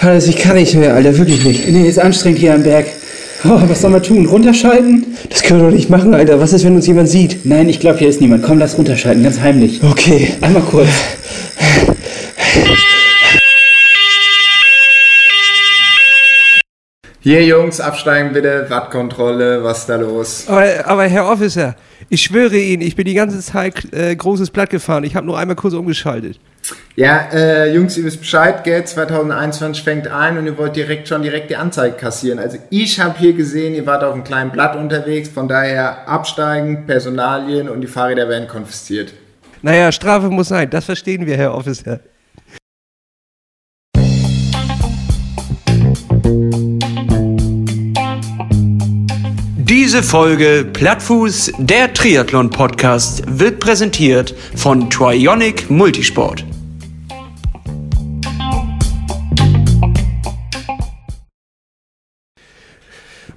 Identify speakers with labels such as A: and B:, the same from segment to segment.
A: Hannes, ich kann nicht mehr, Alter, wirklich nicht.
B: Nee, ist anstrengend hier am Berg. Oh, was sollen wir tun? Runterschalten?
A: Das können wir doch nicht machen, Alter. Was ist, wenn uns jemand sieht?
B: Nein, ich glaube, hier ist niemand. Komm, lass runterschalten, ganz heimlich.
A: Okay.
B: Einmal kurz.
C: Hier, Jungs, absteigen bitte. Wattkontrolle, was ist da los?
D: Aber, aber Herr Officer, ich schwöre Ihnen, ich bin die ganze Zeit äh, großes Blatt gefahren. Ich habe nur einmal kurz umgeschaltet.
C: Ja, äh, Jungs, ihr wisst Bescheid, gell? 2021 fängt ein und ihr wollt direkt schon direkt die Anzeige kassieren. Also ich habe hier gesehen, ihr wart auf einem kleinen Blatt unterwegs, von daher absteigen, Personalien und die Fahrräder werden konfisziert.
D: Naja, Strafe muss sein, das verstehen wir, Herr Officer.
E: Diese Folge Plattfuß, der Triathlon-Podcast, wird präsentiert von Trionic Multisport.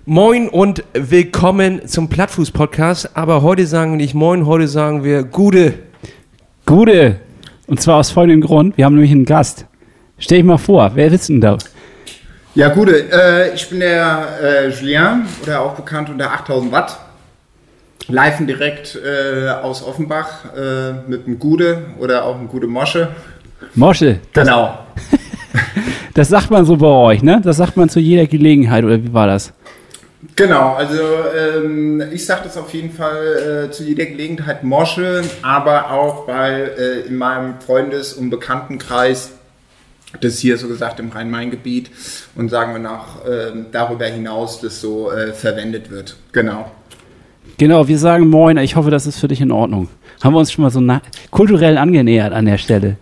D: Moin und willkommen zum Plattfuß-Podcast. Aber heute sagen wir nicht Moin, heute sagen wir Gude.
B: Gude. Und zwar aus folgendem Grund. Wir haben nämlich einen Gast. Stell dich mal vor, wer ist denn da?
C: Ja, gute. Äh, ich bin der äh, Julien, oder auch bekannt unter 8000 Watt. Live und direkt äh, aus Offenbach äh, mit einem Gude oder auch einem Gude Mosche.
B: Mosche. Das,
C: Genau.
B: das sagt man so bei euch, ne? Das sagt man zu jeder Gelegenheit, oder wie war das?
C: Genau, also ähm, ich sage das auf jeden Fall äh, zu jeder Gelegenheit Mosche, aber auch weil äh, in meinem Freundes- und Bekanntenkreis das hier so gesagt im Rhein-Main-Gebiet und sagen wir nach ähm, darüber hinaus das so äh, verwendet wird. Genau.
B: Genau, wir sagen Moin. Ich hoffe, das ist für dich in Ordnung. Haben wir uns schon mal so na- kulturell angenähert an der Stelle.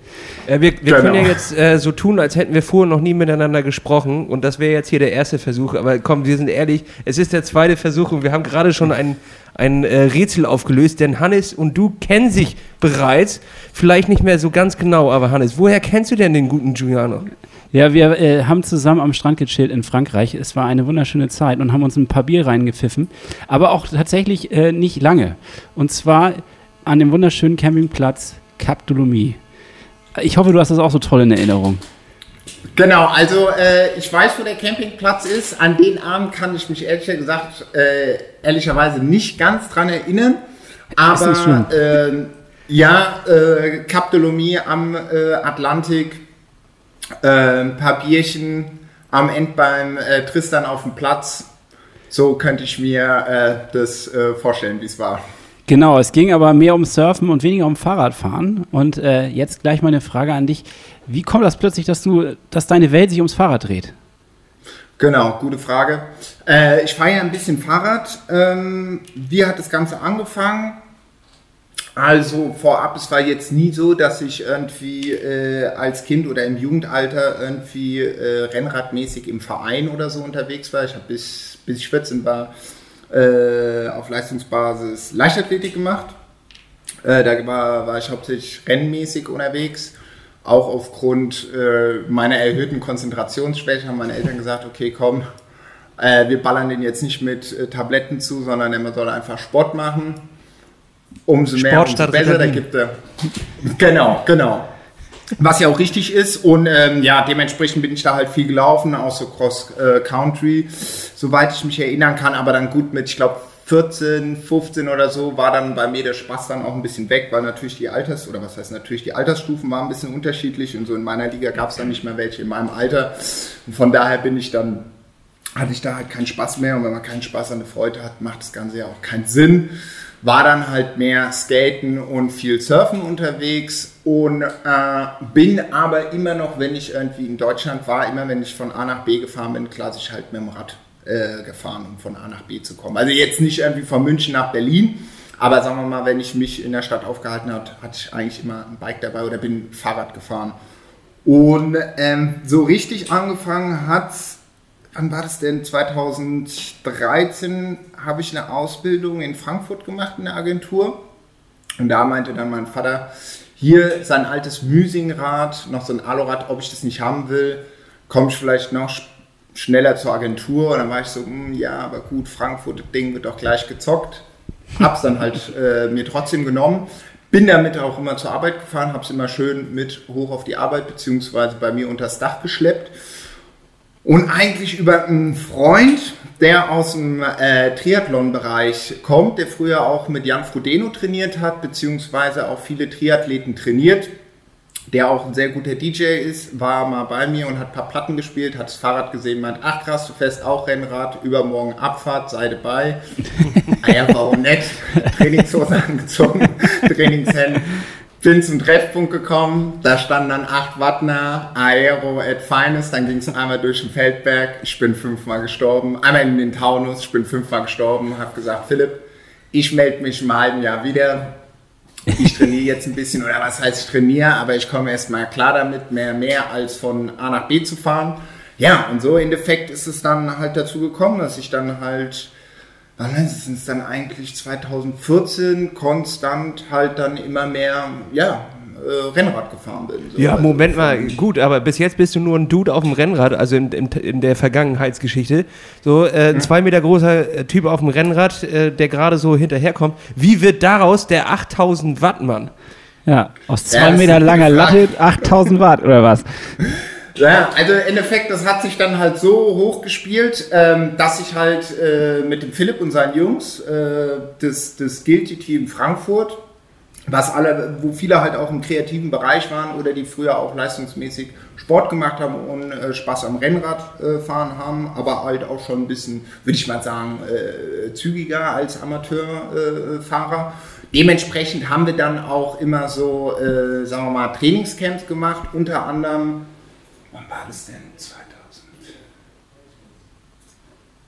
D: Äh, wir wir
C: Genau.
D: können ja jetzt äh, so tun, als hätten wir vorher noch nie miteinander gesprochen. Und das wäre jetzt hier der erste Versuch. Aber komm, wir sind ehrlich, es ist der zweite Versuch und wir haben gerade schon ein, ein äh, Rätsel aufgelöst. Denn Hannes und du kennen sich bereits. Vielleicht nicht mehr so ganz genau, aber Hannes, woher kennst du denn den guten Giuliano?
B: Ja, wir äh, haben zusammen am Strand gechillt in Frankreich. Es war eine wunderschöne Zeit und haben uns ein paar Bier reingepfiffen. Aber auch tatsächlich äh, nicht lange. Und zwar an dem wunderschönen Campingplatz Cap Dolomier. Ich hoffe, du hast das auch so toll in Erinnerung.
C: Genau, also äh, ich weiß, wo der Campingplatz ist. An den Abend kann ich mich ehrlich gesagt äh, ehrlicherweise nicht ganz dran erinnern. Aber äh, ja, äh, Cap de Lomie am äh, Atlantik, ein paar Bierchen am Ende beim äh, Tristan auf dem Platz. So könnte ich mir äh, das äh, vorstellen, wie es war.
B: Genau, es ging aber mehr um Surfen und weniger um Fahrradfahren. Und äh, jetzt gleich mal eine Frage an dich. Wie kommt das plötzlich, dass du, dass deine Welt sich ums Fahrrad dreht?
C: Genau, gute Frage. Äh, ich fahre ja ein bisschen Fahrrad. Ähm, wie hat das Ganze angefangen? Also vorab, es war jetzt nie so, dass ich irgendwie äh, als Kind oder im Jugendalter irgendwie äh, rennradmäßig im Verein oder so unterwegs war. Ich habe bis, bis ich 14 war äh, auf Leistungsbasis Leichtathletik gemacht. Äh, da war, war ich hauptsächlich rennmäßig unterwegs. Auch aufgrund äh, meiner erhöhten Konzentrationsschwäche haben meine Eltern gesagt, okay, komm, äh, wir ballern den jetzt nicht mit Tabletten zu, sondern man soll einfach Sport machen. Umso mehr, umso besser. Da gibt er. Genau, genau. Was ja auch richtig ist. Und ähm, ja, dementsprechend bin ich da halt viel gelaufen, auch so Cross-Country, soweit ich mich erinnern kann. Aber dann gut mit, ich glaube, 14, 15 oder so war dann bei mir der Spaß dann auch ein bisschen weg, weil natürlich die Alters, oder was heißt natürlich, die Altersstufen waren ein bisschen unterschiedlich und so in meiner Liga gab es dann nicht mehr welche in meinem Alter. Und von daher bin ich dann, hatte ich da halt keinen Spaß mehr und wenn man keinen Spaß an der Freude hat, macht das Ganze ja auch keinen Sinn. War dann halt mehr Skaten und viel Surfen unterwegs und äh, bin aber immer noch, wenn ich irgendwie in Deutschland war, immer wenn ich von A nach B gefahren bin, klassisch halt mit dem Rad äh, gefahren, um von A nach B zu kommen. Also jetzt nicht irgendwie von München nach Berlin, aber sagen wir mal, wenn ich mich in der Stadt aufgehalten habe, hatte ich eigentlich immer ein Bike dabei oder bin Fahrrad gefahren. Und ähm, so richtig angefangen hat's wann war das denn? 2013 habe ich eine Ausbildung in Frankfurt gemacht in der Agentur. Und da meinte dann mein Vater, hier sein altes Müsingrad, noch so ein Alurad, ob ich das nicht haben will, komme ich vielleicht noch sch- schneller zur Agentur. Und dann war ich so, hm, ja, aber gut, Frankfurt, das Ding wird doch gleich gezockt. Hab's dann halt äh, mir trotzdem genommen. bin damit auch immer zur Arbeit gefahren, habe es immer schön mit hoch auf die Arbeit beziehungsweise bei mir unters Dach geschleppt. Und eigentlich über einen Freund, der aus dem äh, Triathlon-Bereich kommt, der früher auch mit Jan Frodeno trainiert hat, beziehungsweise auch viele Triathleten trainiert, der auch ein sehr guter DJ ist, war mal bei mir und hat ein paar Platten gespielt, hat das Fahrrad gesehen, meint, ach krass, du fährst auch Rennrad, übermorgen Abfahrt, sei dabei. ah ja, warum nicht? Trainingshose angezogen, Trainingshemd. Bin zum Treffpunkt gekommen, da standen dann 8 Wattner, Aero at Finest, dann ging es einmal durch den Feldberg, ich bin fünfmal gestorben, einmal in den Taunus, ich bin fünfmal gestorben, habe gesagt, Philipp, ich melde mich im halben Jahr wieder, ich trainiere jetzt ein bisschen, oder was heißt ich trainiere, aber ich komme erstmal klar damit, mehr, mehr als von A nach B zu fahren. Ja, und so im Endeffekt ist es dann halt dazu gekommen, dass ich dann halt, wann ist es dann eigentlich 2014 konstant halt dann immer mehr, ja, äh, Rennrad gefahren bin. So.
D: Ja,
C: Also
D: Moment mal, gut, aber bis jetzt bist du nur ein Dude auf dem Rennrad, also in, in, in der Vergangenheitsgeschichte. So äh, ein zwei Meter großer äh, Typ auf dem Rennrad, äh, der gerade so hinterherkommt. Wie wird daraus der 8000 Watt Mann?
B: Ja, aus
C: Ja,
B: zwei
C: ist
B: Meter langer Latte
C: Frage.
B: 8000 Watt oder was?
C: Ja, also im Endeffekt, das hat sich dann halt so hoch gespielt, ähm, dass ich halt äh, mit dem Philipp und seinen Jungs äh, das, das Guilty Team Frankfurt, was alle, wo viele halt auch im kreativen Bereich waren oder die früher auch leistungsmäßig Sport gemacht haben und äh, Spaß am Rennrad fahren haben, aber halt auch schon ein bisschen, würde ich mal sagen, zügiger als Amateurfahrer. Fahrer. Dementsprechend haben wir dann auch immer so, sagen wir mal, Trainingscamps gemacht, unter anderem Wann war das denn? 2000?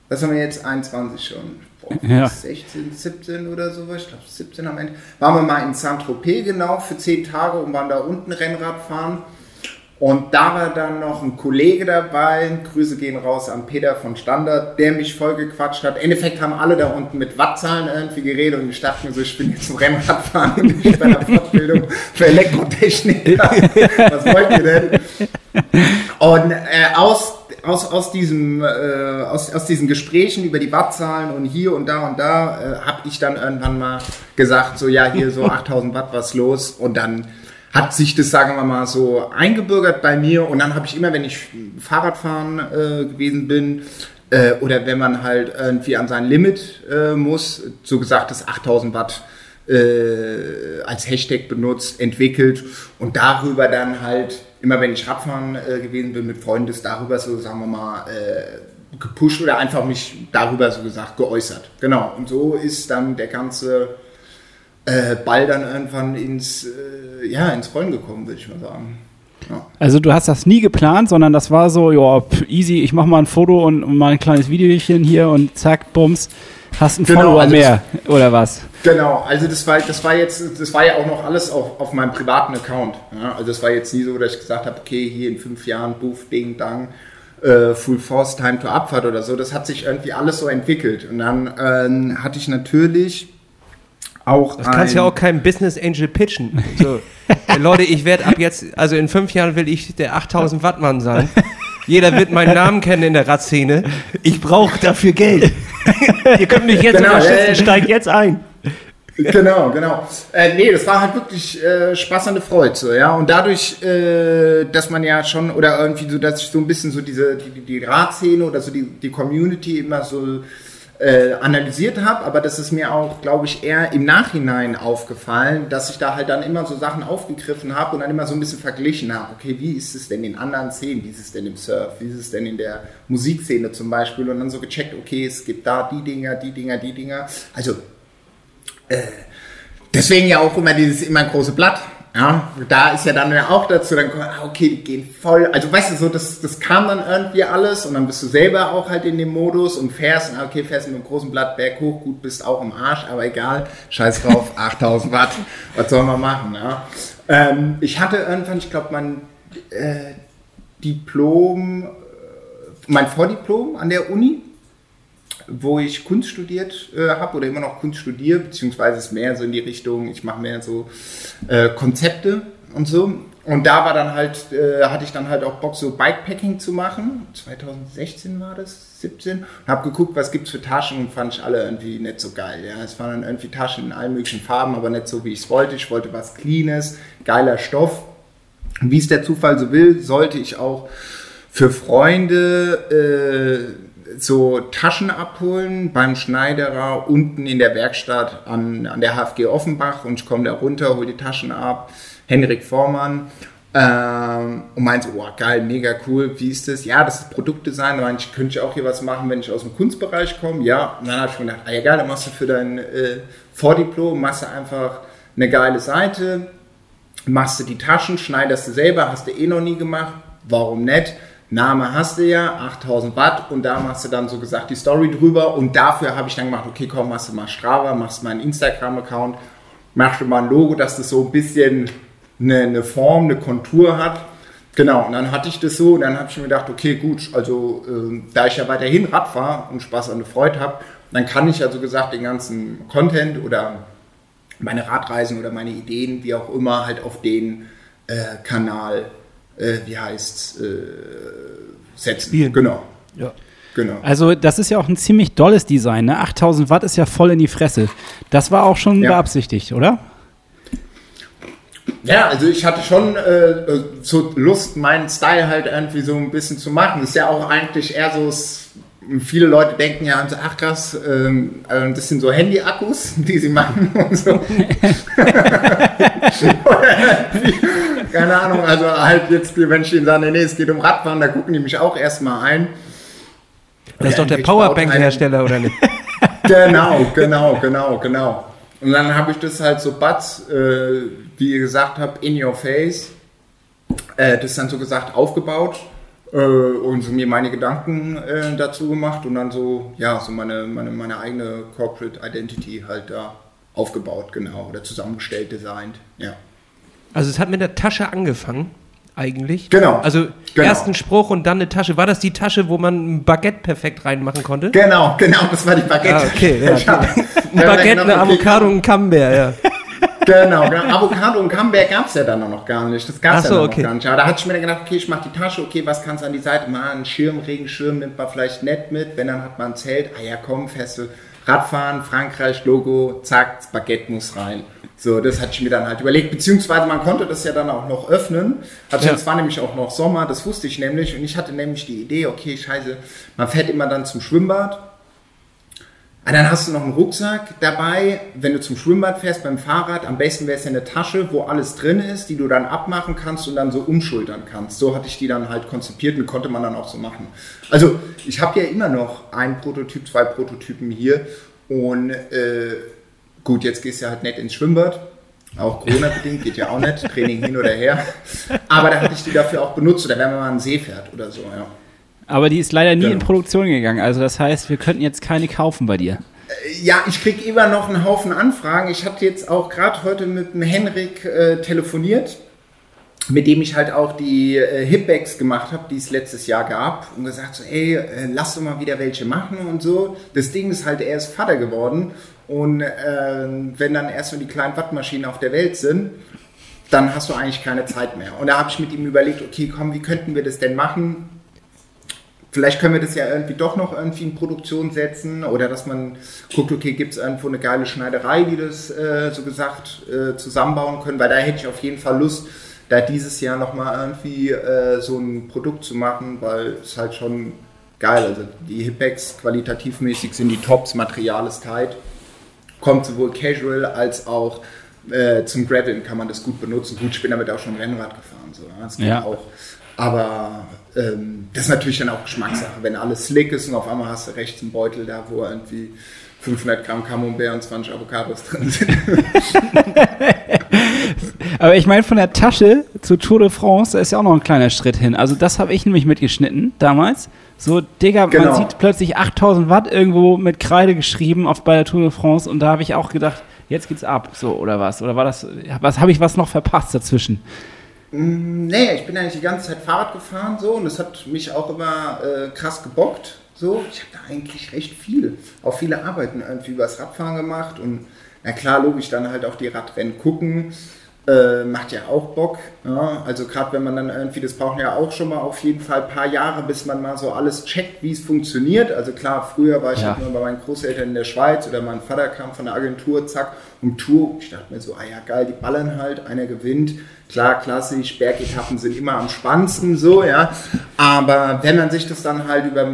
C: Was haben wir jetzt? 21 schon. Boah,
B: Ja.
C: 16, 17 oder sowas. Ich glaube 17 am Ende. Waren wir mal in Saint-Tropez genau für 10 Tage und waren da unten Rennrad fahren. Und da war dann noch ein Kollege dabei, Grüße gehen raus an Peter von Standard, der mich voll gequatscht hat. Im Endeffekt haben alle da unten mit Wattzahlen irgendwie geredet und ich dachte mir so, ich bin jetzt zum Rennradfahren und ich bin bei einer Fortbildung für Elektrotechnik. Was wollt ihr denn? Und äh, aus, aus, aus, diesem, äh, aus, aus diesen Gesprächen über die Wattzahlen und hier und da und da äh, habe ich dann irgendwann mal gesagt, so ja, hier so 8000 Watt, was los? Und dann hat sich das, sagen wir mal, so eingebürgert bei mir. Und dann habe ich immer, wenn ich Fahrradfahren äh, gewesen bin, äh, oder wenn man halt irgendwie an sein Limit äh, muss, so gesagt, das 8000 Watt äh, als Hashtag benutzt, entwickelt und darüber dann halt, immer wenn ich Radfahren äh, gewesen bin mit Freunden, das darüber so, sagen wir mal, äh, gepusht oder einfach mich darüber so gesagt geäußert. Genau, und so ist dann der ganze äh, Ball dann irgendwann ins, äh, ja, ins Rollen gekommen, würde ich mal sagen. Ja.
B: Also du hast das nie geplant, sondern das war so, ja, easy, ich mache mal ein Foto und, und mal ein kleines Videochen hier und zack, bums, hast einen
C: Genau,
B: Follower
C: also
B: mehr, oder was?
C: Genau, also das war, das war jetzt, das war ja auch noch alles auf, auf meinem privaten Account. Ja, also das war jetzt nie so, dass ich gesagt habe, okay, hier in fünf Jahren, Buff, Ding, Dang, äh, Full Force, Time to Abfahrt oder so. Das hat sich irgendwie alles so entwickelt. Und dann ähm, hatte ich natürlich auch
D: Das kannst
C: ein,
D: ja auch keinem Business Angel pitchen. So, äh, Leute, ich werde ab jetzt, also in fünf Jahren will ich der 8000 Watt Mann sein. Jeder wird meinen Namen kennen in der Radszene. Ich brauche dafür Geld. Ihr könnt mich jetzt
C: Genau,
D: unterstützen,
C: äh,
D: steigt jetzt ein.
C: Genau, genau. Äh, nee, das war halt wirklich äh, Spaß an der Freude, so, ja. Und dadurch, äh, dass man ja schon, oder irgendwie so, dass ich so ein bisschen so diese, die, die Radszene oder so die, die Community immer so äh, analysiert habe, aber das ist mir auch, glaube ich, eher im Nachhinein aufgefallen, dass ich da halt dann immer so Sachen aufgegriffen habe und dann immer so ein bisschen verglichen habe. Okay, wie ist es denn in anderen Szenen? Wie ist es denn im Surf? Wie ist es denn in der Musikszene zum Beispiel? Und dann so gecheckt, okay, es gibt da die Dinger, die Dinger, die Dinger. Also Deswegen ja auch immer dieses immer große Blatt. Ja, da ist ja dann ja auch dazu, dann ah, okay, die gehen voll, also weißt du, so, das, das kam dann irgendwie alles und dann bist du selber auch halt in dem Modus und fährst, ah, okay, fährst mit einem großen Blatt berg hoch, gut, bist auch im Arsch, aber egal, scheiß drauf, 8000 Watt, was soll man machen, ja. Ähm, ich hatte irgendwann, ich glaube, mein äh, Diplom, äh, mein Vordiplom an der Uni, wo ich Kunst studiert äh, habe oder immer noch Kunst studiere, beziehungsweise ist mehr so in die Richtung, ich mache mehr so äh, Konzepte und so. Und da war dann halt, äh, hatte ich dann halt auch Bock, so Bikepacking zu machen. 2016 war das, 17. Und habe geguckt, was gibt's für Taschen und fand ich alle irgendwie nicht so geil. Ja, es waren dann irgendwie Taschen in allen möglichen Farben, aber nicht so, wie ich es wollte. Ich wollte was Cleanes, geiler Stoff. Wie es der Zufall so will, sollte ich auch für Freunde äh, so Taschen abholen beim Schneiderer unten in der Werkstatt an, an der HFG Offenbach und ich komme da runter, hole die Taschen ab Henrik Vormann. Ähm, und meinte, oh geil, mega cool, wie ist das? Ja, das ist Produktdesign, da ich, könnte ich auch hier was machen, wenn ich aus dem Kunstbereich komme? Ja, und dann habe ich mir gedacht, ah ja dann machst du für dein äh, Vordiplom, machst du einfach eine geile Seite, machst du die Taschen, schneidest du selber, hast du eh noch nie gemacht, warum nicht? Name hast du ja, 8000 Watt. Und da machst du dann so gesagt die Story drüber. Und dafür habe ich dann gemacht, okay komm, machst du mal Strava, machst mal einen Instagram-Account, machst du mal ein Logo, dass das so ein bisschen eine, eine Form, eine Kontur hat. Genau, und dann hatte ich das so. Und dann habe ich mir gedacht, okay, gut, also äh, da ich ja weiterhin Rad fahre und Spaß an der Freude habe, dann kann ich also gesagt den ganzen Content oder meine Radreisen oder meine Ideen, wie auch immer, halt auf den äh, Kanal, äh, wie heißt äh, setzen.
D: Spielen.
C: Genau.
D: Ja.
C: Genau.
B: Also das ist ja auch ein ziemlich dolles Design. Ne? 8000 Watt ist ja voll in die Fresse. Das war auch schon
C: Ja.
B: beabsichtigt, oder?
C: Ja, also ich hatte schon äh, so Lust, meinen Style halt irgendwie so ein bisschen zu machen. Das ist ja auch eigentlich eher so, viele Leute denken ja, so, ach krass, ähm, äh, das sind so Handy-Akkus, die sie machen und so. Keine Ahnung, also halt jetzt, wenn ich denen sage, nee, es geht um Radfahren, da gucken die mich auch erstmal ein.
D: Das ist doch der Powerbank-Hersteller, oder nicht?
C: Genau, genau, genau, genau. Und dann habe ich das halt so Batz, äh, wie ihr gesagt habt, in your face, äh, das dann so gesagt aufgebaut äh, und so mir meine Gedanken äh, dazu gemacht und dann so, ja, so meine, meine, meine eigene Corporate Identity halt da aufgebaut, genau, oder zusammengestellt, designt, ja.
D: Also es hat mit der Tasche angefangen, eigentlich.
C: Genau.
D: Also
C: Genau.
D: erst ein Spruch und dann eine Tasche. War das die Tasche, wo man ein Baguette perfekt reinmachen konnte?
C: Genau, genau, das war die Baguette.
D: Ah, okay, ja,
C: Ich hab-
D: Ein
C: Ja,
D: Baguette,
C: genau,
D: eine. Avocado und ein Camembert, ja.
C: Genau, genau. Avocado und Camembert gab es ja dann noch gar nicht. Das gab es
D: so,
C: ja dann
D: okay.
C: noch gar nicht. Aber da hatte ich mir dann gedacht, okay, ich mache die Tasche, okay, was kannst du an die Seite machen? Ein Schirm, Regenschirm nimmt man vielleicht nett mit. Wenn, dann hat man ein Zelt. Ah ja, komm, du Radfahren, Frankreich, Logo, zack, das Baguette muss rein. So, das hatte ich mir dann halt überlegt. Beziehungsweise man konnte das ja dann auch noch öffnen. Also
D: Ja.
C: es war nämlich auch noch Sommer, das wusste ich nämlich. Und ich hatte nämlich die Idee, okay, scheiße, man fährt immer dann zum Schwimmbad. Ah, dann hast du noch einen Rucksack dabei, wenn du zum Schwimmbad fährst beim Fahrrad. Am besten wäre es ja eine Tasche, wo alles drin ist, die du dann abmachen kannst und dann so umschultern kannst. So hatte ich die dann halt konzipiert und konnte man dann auch so machen. Also ich habe ja immer noch ein Prototyp, zwei Prototypen hier und äh, gut, jetzt gehst du halt nicht ins Schwimmbad. Auch Corona-bedingt, geht ja auch nicht, Training hin oder her. Aber da hatte ich die dafür auch benutzt oder wenn man mal an See fährt oder so, ja.
B: Aber die ist leider nie
C: Genau.
B: in Produktion gegangen. Also das heißt, wir könnten jetzt keine kaufen bei dir.
C: Ja, ich kriege immer noch einen Haufen Anfragen. Ich hatte jetzt auch gerade heute mit dem Henrik äh, telefoniert, mit dem ich halt auch die äh, Hipbags gemacht habe, die es letztes Jahr gab, und gesagt so, ey, äh, lass doch mal wieder welche machen und so. Das Ding ist halt, er ist Vater geworden und äh, wenn dann erstmal die kleinen Wattmaschinen auf der Welt sind, dann hast du eigentlich keine Zeit mehr. Und da habe ich mit ihm überlegt, okay, komm, wie könnten wir das denn machen? Vielleicht können wir das ja irgendwie doch noch irgendwie in Produktion setzen oder dass man guckt, okay, gibt es irgendwo eine geile Schneiderei, die das äh, so gesagt äh, zusammenbauen können, weil da hätte ich auf jeden Fall Lust, da dieses Jahr nochmal irgendwie äh, so ein Produkt zu machen, weil es halt schon geil, also die Hipbags qualitativmäßig sind die Tops, Material ist tight, kommt sowohl casual als auch äh, zum Graveln kann man das gut benutzen. Gut, ich bin damit auch schon Rennrad gefahren, so, ja, das geht
B: Ja.
C: auch. Aber ähm, das ist natürlich dann auch Geschmackssache. Wenn alles slick ist und auf einmal hast du rechts einen Beutel da, wo irgendwie 500 Gramm Camembert und 20 Avocados drin sind.
B: Aber ich meine, von der Tasche zu Tour de France, da ist ja auch noch ein kleiner Schritt hin. Also das habe ich nämlich mitgeschnitten damals. So, Digga, man
C: Genau.
B: sieht plötzlich 8000 Watt irgendwo mit Kreide geschrieben auf, bei der Tour de France und da habe ich auch gedacht, jetzt geht's ab, so oder was? Oder war das, was habe ich was noch verpasst dazwischen?
C: Nee, ich bin eigentlich die ganze Zeit Fahrrad gefahren so und das hat mich auch immer äh, krass gebockt. So, ich habe da eigentlich recht viel, auch viele Arbeiten irgendwie übers Radfahren gemacht und na klar, logisch dann halt auch die Radrennen gucken. Äh, macht ja auch Bock. Ja? Also gerade wenn man dann irgendwie, das braucht ja auch schon mal auf jeden Fall ein paar Jahre, bis man mal so alles checkt, wie es funktioniert. Also klar, früher war ich
B: Ja.
C: halt immer bei meinen Großeltern in der Schweiz oder mein Vater kam von der Agentur, zack, um Tour. Ich dachte mir so, ah ja geil, die ballern halt, einer gewinnt. Klar, klassisch, Bergetappen sind immer am spannendsten so, ja. Aber wenn man sich das dann halt über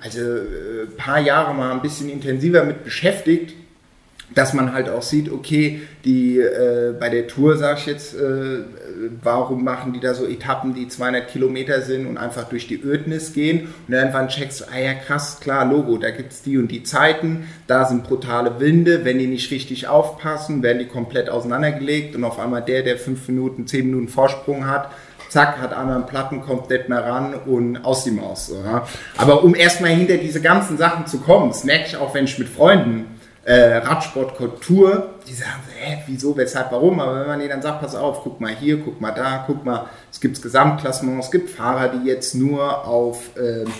C: also, äh, ein paar Jahre mal ein bisschen intensiver mit beschäftigt, dass man halt auch sieht, okay, die äh, bei der Tour, sag ich jetzt, äh, warum machen die da so Etappen, die 200 Kilometer sind und einfach durch die Ödnis gehen und irgendwann checkst du, ah ja krass, klar, Logo, da gibt's die und die Zeiten, da sind brutale Winde, wenn die nicht richtig aufpassen, werden die komplett auseinandergelegt und auf einmal der, der 5 Minuten, 10 Minuten Vorsprung hat, zack, hat einmal einen Platten, kommt nicht mehr ran und aus die Maus. Ja. Aber um erstmal hinter diese ganzen Sachen zu kommen, das merke ich auch, wenn ich mit Freunden äh, Radsport Tour, die sagen, hä, wieso, weshalb, warum? Aber wenn man denen dann sagt, pass auf, guck mal hier, guck mal da, guck mal, es gibt Gesamtklassement, es gibt Fahrer, die jetzt nur auf ähm,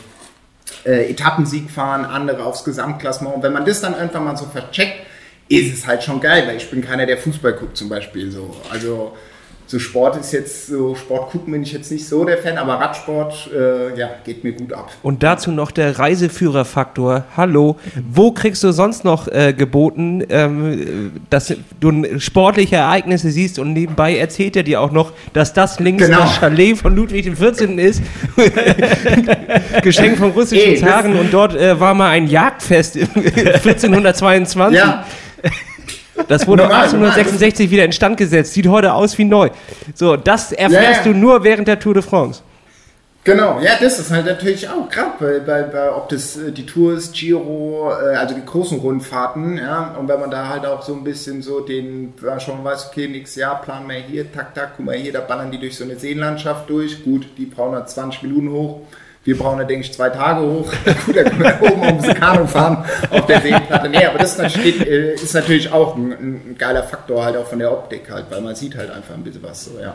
C: äh, Etappensieg fahren, andere aufs Gesamtklassement. Und wenn man das dann einfach mal so vercheckt, ist es halt schon geil, weil ich bin keiner, der Fußball guckt zum Beispiel so. Also so Sport ist jetzt, so Sport gucken bin ich jetzt nicht so der Fan, aber Radsport, äh, ja, geht mir gut ab.
D: Und dazu noch der Reiseführerfaktor. Hallo, wo kriegst du sonst noch äh, geboten, ähm, dass du sportliche Ereignisse siehst und nebenbei erzählt er dir auch noch, dass das links
C: Genau.
D: das Chalet von Ludwig XIV. ist. Geschenk vom russischen
C: Ey,
D: Zaren und dort äh, war mal ein Jagdfest im 1422.
C: Ja,
D: Das wurde
C: Normal,
D: 1866 wieder instand gesetzt, sieht heute aus wie neu. So, das erfährst
C: ja.
D: du nur während der Tour de France.
C: Genau, ja, das ist halt natürlich auch, gerade bei, bei, bei, ob das äh, die Tours, Giro, äh, also die großen Rundfahrten, ja, und wenn man da halt auch so ein bisschen so den, ja, schon weiß, okay, nächstes Jahr planen wir hier, tak, tak, guck mal hier, da ballern die durch so eine Seenlandschaft durch, gut, die brauchen dann 20 Minuten hoch, wir brauchen da, denke ich, zwei Tage hoch, gut, da können wir oben ums Kanu fahren auf der Seenplatte, nee, aber das ist natürlich, äh, ist natürlich auch ein, ein geiler Faktor halt auch von der Optik halt, weil man sieht halt einfach ein bisschen was so, ja.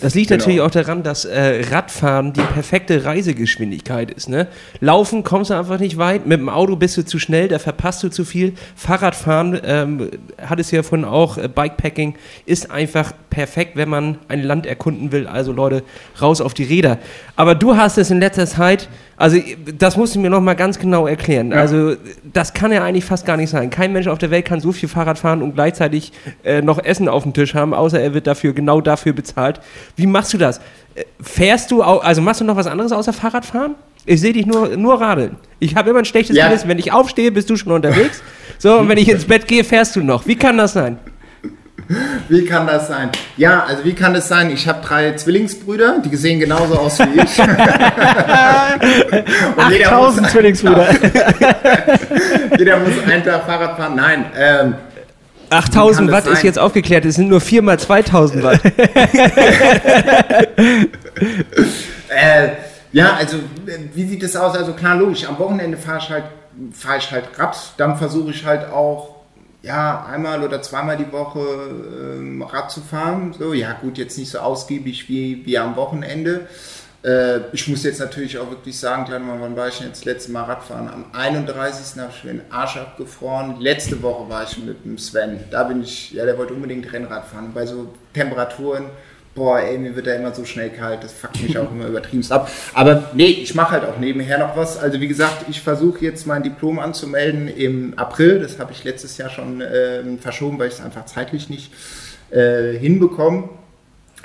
D: Das liegt
C: Genau.
D: natürlich auch daran, dass äh, Radfahren die perfekte Reisegeschwindigkeit ist. Ne? Laufen kommst du einfach nicht weit, mit dem Auto bist du zu schnell, da verpasst du zu viel. Fahrradfahren, ähm, hattest du ja vorhin auch, äh, Bikepacking ist einfach perfekt, wenn man ein Land erkunden will. Also Leute, raus auf die Räder. Aber du hast es in letzter Zeit, also das musst du mir noch mal ganz genau erklären. Also das kann ja eigentlich fast gar nicht sein. Kein Mensch auf der Welt kann so viel Fahrrad fahren und gleichzeitig äh, noch Essen auf dem Tisch haben, außer er wird dafür genau dafür bezahlt. Wie machst du das? Äh, Fährst du, au- also machst du noch was anderes außer Fahrradfahren? Ich sehe dich nur, nur radeln. Ich habe immer ein schlechtes
C: Ja.
D: Gewissen. Wenn ich aufstehe, bist du schon unterwegs. So, und wenn ich ins Bett gehe, fährst du noch. Wie kann das sein?
C: Wie kann das sein? Ja, also wie kann das sein? Ich habe drei Zwillingsbrüder, die sehen genauso aus wie ich. Und jeder muss,
B: 1000 Zwillingsbrüder.
C: jeder muss einen Tag Fahrrad fahren. Nein, ähm,
D: 8000
C: das
D: Watt ist jetzt aufgeklärt. Es sind nur 4 mal 2000 Watt.
C: äh, ja, also wie sieht es aus? Also klar, logisch, am Wochenende fahre ich halt, fahre ich halt Rad, dann versuche ich halt auch ja, einmal oder zweimal die Woche ähm, Rad zu fahren. So, ja gut, jetzt nicht so ausgiebig wie, wie am Wochenende. Äh, ich muss jetzt natürlich auch wirklich sagen, klar, wann war ich denn jetzt das letzte Mal Radfahren? Am 31. habe ich mir den Arsch abgefroren. Letzte Woche war ich mit dem Sven. Da bin ich, ja, der wollte unbedingt Rennrad fahren. Bei so Temperaturen, boah, ey, mir wird da immer so schnell kalt. Das fuckt mich auch immer übertrieben ab. Aber nee, ich mache halt auch nebenher noch was. Also wie gesagt, ich versuche jetzt mein Diplom anzumelden im April. Das habe ich letztes Jahr schon ähm, verschoben, weil ich es einfach zeitlich nicht äh, hinbekomme.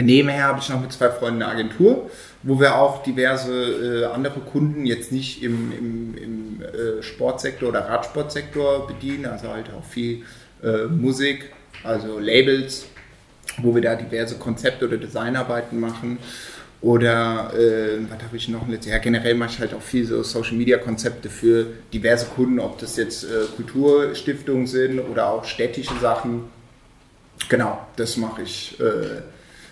C: Nebenher habe ich noch mit zwei Freunden eine Agentur, wo wir auch diverse äh, andere Kunden jetzt nicht im, im, im äh, Sportsektor oder Radsportsektor bedienen, also halt auch viel äh, Musik, also Labels, wo wir da diverse Konzepte oder Designarbeiten machen. Oder äh, was habe ich noch? Ja, generell mache ich halt auch viel so Social Media Konzepte für diverse Kunden, ob das jetzt äh, Kulturstiftungen sind oder auch städtische Sachen. Genau, das mache ich. Äh,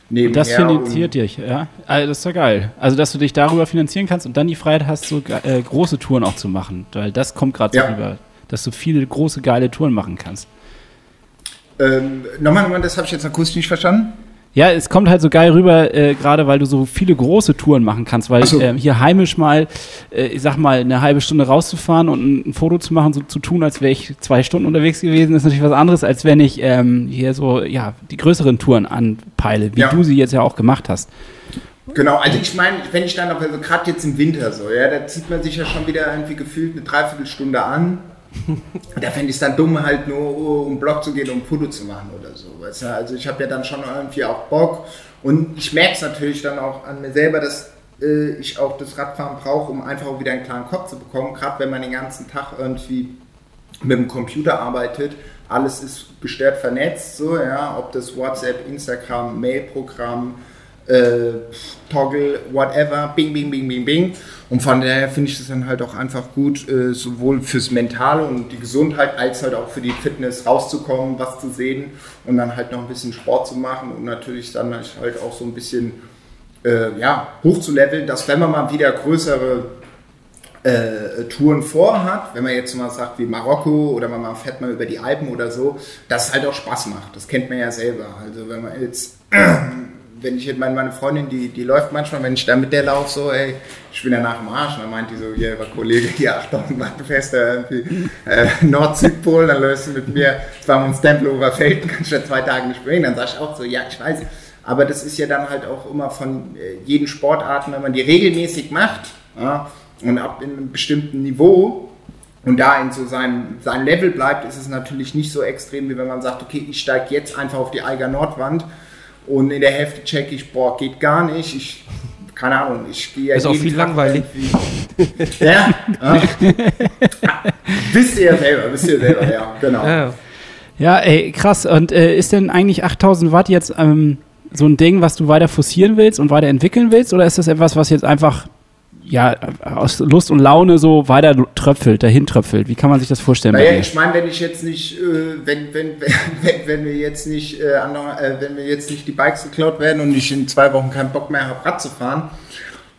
C: nebenher
B: Das finanziert dich, ja. Also das ist doch geil. Also, dass du dich darüber finanzieren kannst und dann die Freiheit hast, so äh, große Touren auch zu machen. Weil das kommt gerade
C: Ja.
B: so rüber, dass du viele große, geile Touren machen kannst.
C: Ähm, nochmal, nochmal, das habe ich jetzt akustisch nicht verstanden.
B: Ja, es kommt halt so geil rüber, äh, gerade weil du so viele große Touren machen kannst, weil
C: so.
B: ähm, hier heimisch mal, äh, ich sag mal, eine halbe Stunde rauszufahren und ein, ein Foto zu machen, so zu tun, als wäre ich zwei Stunden unterwegs gewesen, ist natürlich was anderes, als wenn ich ähm, hier so, ja, die größeren Touren anpeile, wie
C: Ja.
B: du sie jetzt ja auch gemacht hast.
C: Genau, also ich meine, wenn ich dann noch, also gerade jetzt im Winter so, ja, da zieht man sich ja schon wieder irgendwie gefühlt eine Dreiviertelstunde an. Da fände ich es dann dumm, halt nur um Blog zu gehen, um Foto zu machen oder so. Also ich habe ja dann schon irgendwie auch Bock. Und ich merke es natürlich dann auch an mir selber, dass äh, ich auch das Radfahren brauche, um einfach auch wieder einen klaren Kopf zu bekommen. Gerade wenn man den ganzen Tag irgendwie mit dem Computer arbeitet, alles ist gestört vernetzt, so, ja, ob das WhatsApp, Instagram, Mailprogramm, äh, Toggle, whatever, bing, bing, bing, bing, bing. Und von daher finde ich das dann halt auch einfach gut, äh, sowohl fürs Mentale und die Gesundheit, als halt auch für die Fitness rauszukommen, was zu sehen und dann halt noch ein bisschen Sport zu machen und natürlich dann halt auch so ein bisschen äh, ja, hochzuleveln, dass wenn man mal wieder größere äh, Touren vorhat, wenn man jetzt mal sagt wie Marokko oder man fährt mal über die Alpen oder so, dass es halt auch Spaß macht. Das kennt man ja selber. Also wenn man jetzt, wenn ich meine, meine Freundin, die, die läuft manchmal, wenn ich da mit der laufe, so, ey, ich bin ja nach dem Arsch, und dann meint die so, ja, yeah, Kollege, die 8000 Watt fährst da irgendwie äh, Nord-Südpol, dann läufst du mit mir zweimal ins Tempelhofer Feld, kannst du zwei Tage nicht springen, dann sag ich auch so, ja, ich weiß, aber das ist ja dann halt auch immer von äh, jeden Sportarten, wenn man die regelmäßig macht, ja, und ab in einem bestimmten Niveau und da in so sein, sein Level bleibt, ist es natürlich nicht so extrem, wie wenn man sagt, okay, ich steige jetzt einfach auf die Eiger Nordwand und in der Hälfte checke ich, boah, geht gar nicht. Ich, keine Ahnung, ich gehe ja
D: Ist auch viel
C: Tag
D: langweilig.
C: irgendwie- ja, ja. wisst ihr ja selber, wisst ihr selber, ja, genau.
D: Ja.
B: Ja, ey, krass. Und äh, ist denn eigentlich 8000 Watt jetzt ähm, so ein Ding, was du weiter forcieren willst und weiterentwickeln willst? Oder ist das etwas, was jetzt einfach ja, aus Lust und Laune so weiter tröpfelt, dahin tröpfelt? Wie kann man sich das vorstellen?
C: Naja, ich meine, wenn ich jetzt nicht, äh, wenn, wenn, wenn, wenn wir jetzt nicht, äh, äh, wenn wir jetzt nicht die Bikes geklaut werden und ich in zwei Wochen keinen Bock mehr habe, Rad zu fahren,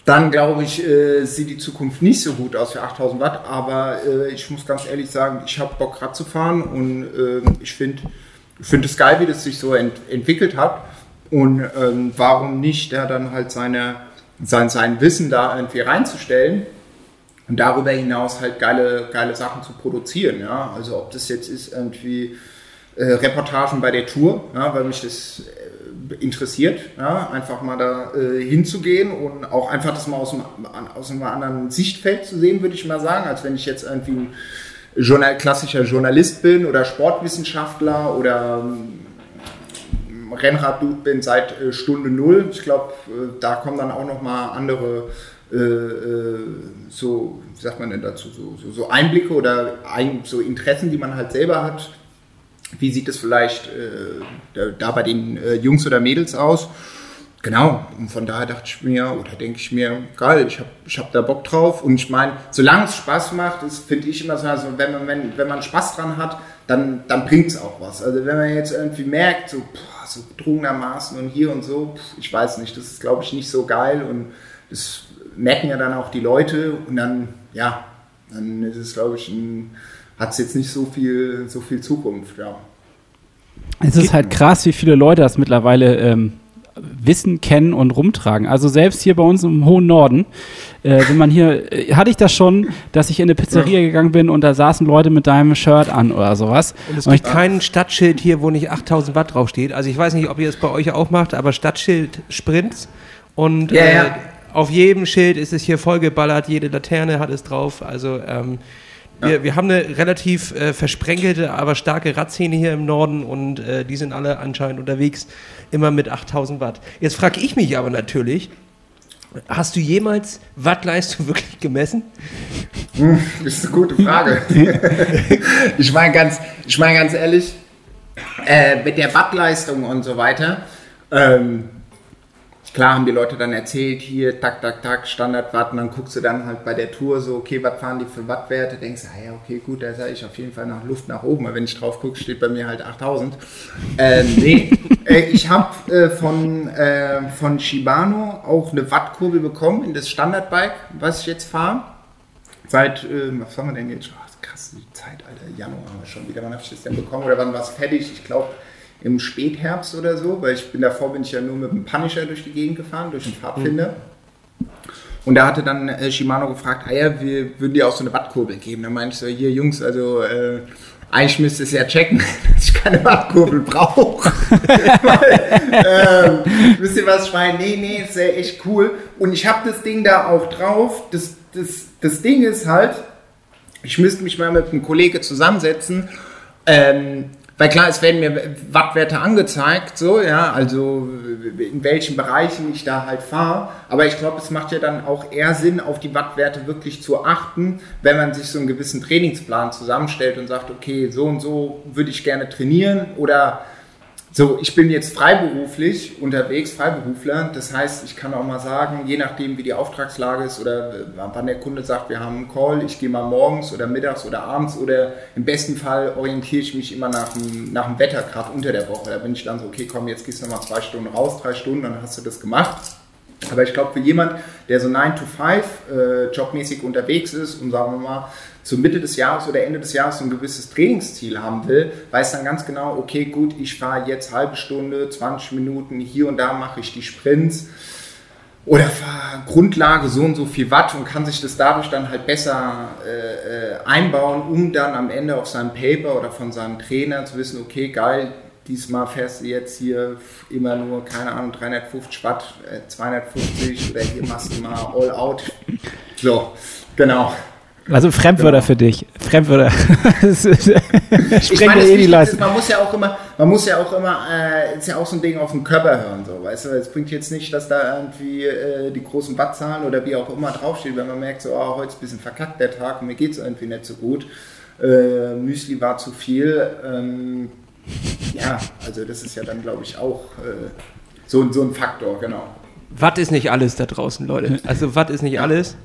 C: dann glaube ich, äh, sieht die Zukunft nicht so gut aus für 8000 Watt. Aber äh, ich muss ganz ehrlich sagen, ich habe Bock, Rad zu fahren und äh, ich finde ich finde es geil, wie das sich so ent entwickelt hat. Und ähm, warum nicht da dann halt seine, sein, sein Wissen da irgendwie reinzustellen und darüber hinaus halt geile, geile Sachen zu produzieren. Ja? Also ob das jetzt ist irgendwie äh, Reportagen bei der Tour, ja, weil mich das äh, interessiert, ja? einfach mal da äh, hinzugehen und auch einfach das mal aus einem, an- aus einem anderen Sichtfeld zu sehen, würde ich mal sagen, als wenn ich jetzt irgendwie ein Journal, klassischer Journalist bin oder Sportwissenschaftler oder ähm, Rennrad-Dude bin seit äh, Stunde Null. Ich glaube, äh, da kommen dann auch nochmal andere äh, äh, so, wie sagt man denn dazu, so, so, so Einblicke oder ein, so Interessen, die man halt selber hat. Wie sieht es vielleicht da, da bei den Jungs oder Mädels aus? Genau, und von daher dachte ich mir, oder denke ich mir, geil, ich habe ich hab da Bock drauf. Und ich meine, solange es Spaß macht, ist, finde ich immer so, also wenn man, wenn, wenn man Spaß dran hat, dann, dann bringt es auch was. Also wenn man jetzt irgendwie merkt, so, boah, so gedrungenermaßen und hier und so, pff, ich weiß nicht, das ist, glaube ich, nicht so geil. Und das merken ja dann auch die Leute. Und dann, ja, dann ist es, glaube ich, hat es jetzt nicht so viel, so viel Zukunft, ja.
B: Es ist halt krass, wie viele Leute das mittlerweile ähm, wissen, kennen und rumtragen. Also selbst hier bei uns im hohen Norden, äh, wenn man hier, äh, hatte ich das schon, dass ich in eine Pizzeria gegangen bin und da saßen Leute mit deinem Shirt an oder sowas.
D: Und es
B: Und
D: gibt kein Stadtschild hier, wo nicht 8000 Watt draufsteht. Also ich weiß nicht, ob ihr es bei euch auch macht, aber Stadtschild Sprints. Und
C: Ja,
D: äh,
C: ja.
D: auf jedem Schild ist es hier vollgeballert, jede Laterne hat es drauf. Also ähm, wir, wir haben eine relativ äh, versprenkelte, aber starke Radszene hier im Norden und äh, die sind alle anscheinend unterwegs, immer mit 8000 Watt. Jetzt frage ich mich aber natürlich, hast du jemals Wattleistung wirklich gemessen?
C: Das ist eine gute Frage. ich meine ganz, ich meine ganz ehrlich, äh, mit der Wattleistung und so weiter, ähm, klar haben die Leute dann erzählt, hier, tak, tak, tak, Standardwatt, und dann guckst du dann halt bei der Tour so, okay, was fahren die für Wattwerte, denkst, ah ja, okay, gut, da sage ich auf jeden Fall nach Luft nach oben, aber wenn ich drauf gucke, steht bei mir halt 8000. Ähm, nee, äh, ich habe äh, von, äh, von Shibano auch eine Wattkurbel bekommen in das Standardbike, was ich jetzt fahre seit, ähm, was haben wir denn jetzt? Oh, krass, die Zeit, Alter, Januar haben wir schon wieder. Wann habe ich das denn bekommen oder wann war es fertig? Ich glaube im Spätherbst oder so, weil ich bin davor bin ich ja nur mit dem Punisher durch die Gegend gefahren, durch den Pfadfinder. Und da hatte dann äh, Shimano gefragt, ah ja, wir würden dir auch so eine Wattkurbel geben. Da meinte ich so, hier Jungs, also äh, eigentlich müsste es ja checken, dass ich keine Wattkurbel brauche. ähm, wisst ihr was, ich? Nee, nee, ist ja echt cool. Und ich habe das Ding da auch drauf. Das, das, das Ding ist halt, ich müsste mich mal mit einem Kollege zusammensetzen. Ähm, weil klar, es werden mir Wattwerte angezeigt, so, ja, also in welchen Bereichen ich da halt fahre. Aber ich glaube, es macht ja dann auch eher Sinn, auf die Wattwerte wirklich zu achten, wenn man sich so einen gewissen Trainingsplan zusammenstellt und sagt, okay, so und so würde ich gerne trainieren oder so, ich bin jetzt freiberuflich unterwegs, Freiberufler. Das heißt, ich kann auch mal sagen, je nachdem, wie die Auftragslage ist oder wann der Kunde sagt, wir haben einen Call, ich gehe mal morgens oder mittags oder abends oder im besten Fall orientiere ich mich immer nach dem, nach dem Wetter, gerade unter der Woche. Da bin ich dann so, okay, komm, jetzt gehst du noch mal zwei Stunden raus, drei Stunden, dann hast du das gemacht. Aber ich glaube, für jemand, der so 9 to 5 äh, jobmäßig unterwegs ist und sagen wir mal, zur Mitte des Jahres oder Ende des Jahres ein gewisses Trainingsziel haben will, weiß dann ganz genau, okay, gut, ich fahre jetzt halbe Stunde, 20 Minuten, hier und da mache ich die Sprints oder fahre Grundlage so und so viel Watt und kann sich das dadurch dann halt besser äh, äh, einbauen, um dann am Ende auf seinem Paper oder von seinem Trainer zu wissen, okay, geil, diesmal fährst du jetzt hier immer nur, keine Ahnung, 350 Watt, äh, 250 oder hier machst du mal All Out. So, genau.
B: Also Fremdwörter genau. für dich. Fremdwörter.
C: ich meine, eh die Leistung. man muss ja auch immer, man muss ja auch immer, äh, ist ja auch so ein Ding auf den Körper hören, so, weißt du, es bringt jetzt nicht, dass da irgendwie äh, die großen Wattzahlen oder wie auch immer draufsteht, wenn man merkt, so, oh, heute ist ein bisschen verkackt der Tag und mir geht es irgendwie nicht so gut. Äh, Müsli war zu viel. Ähm, ja, also das ist ja dann, glaube ich, auch äh, so, so ein Faktor, genau.
D: Watt ist nicht alles da draußen, Leute. Also Watt ist nicht alles.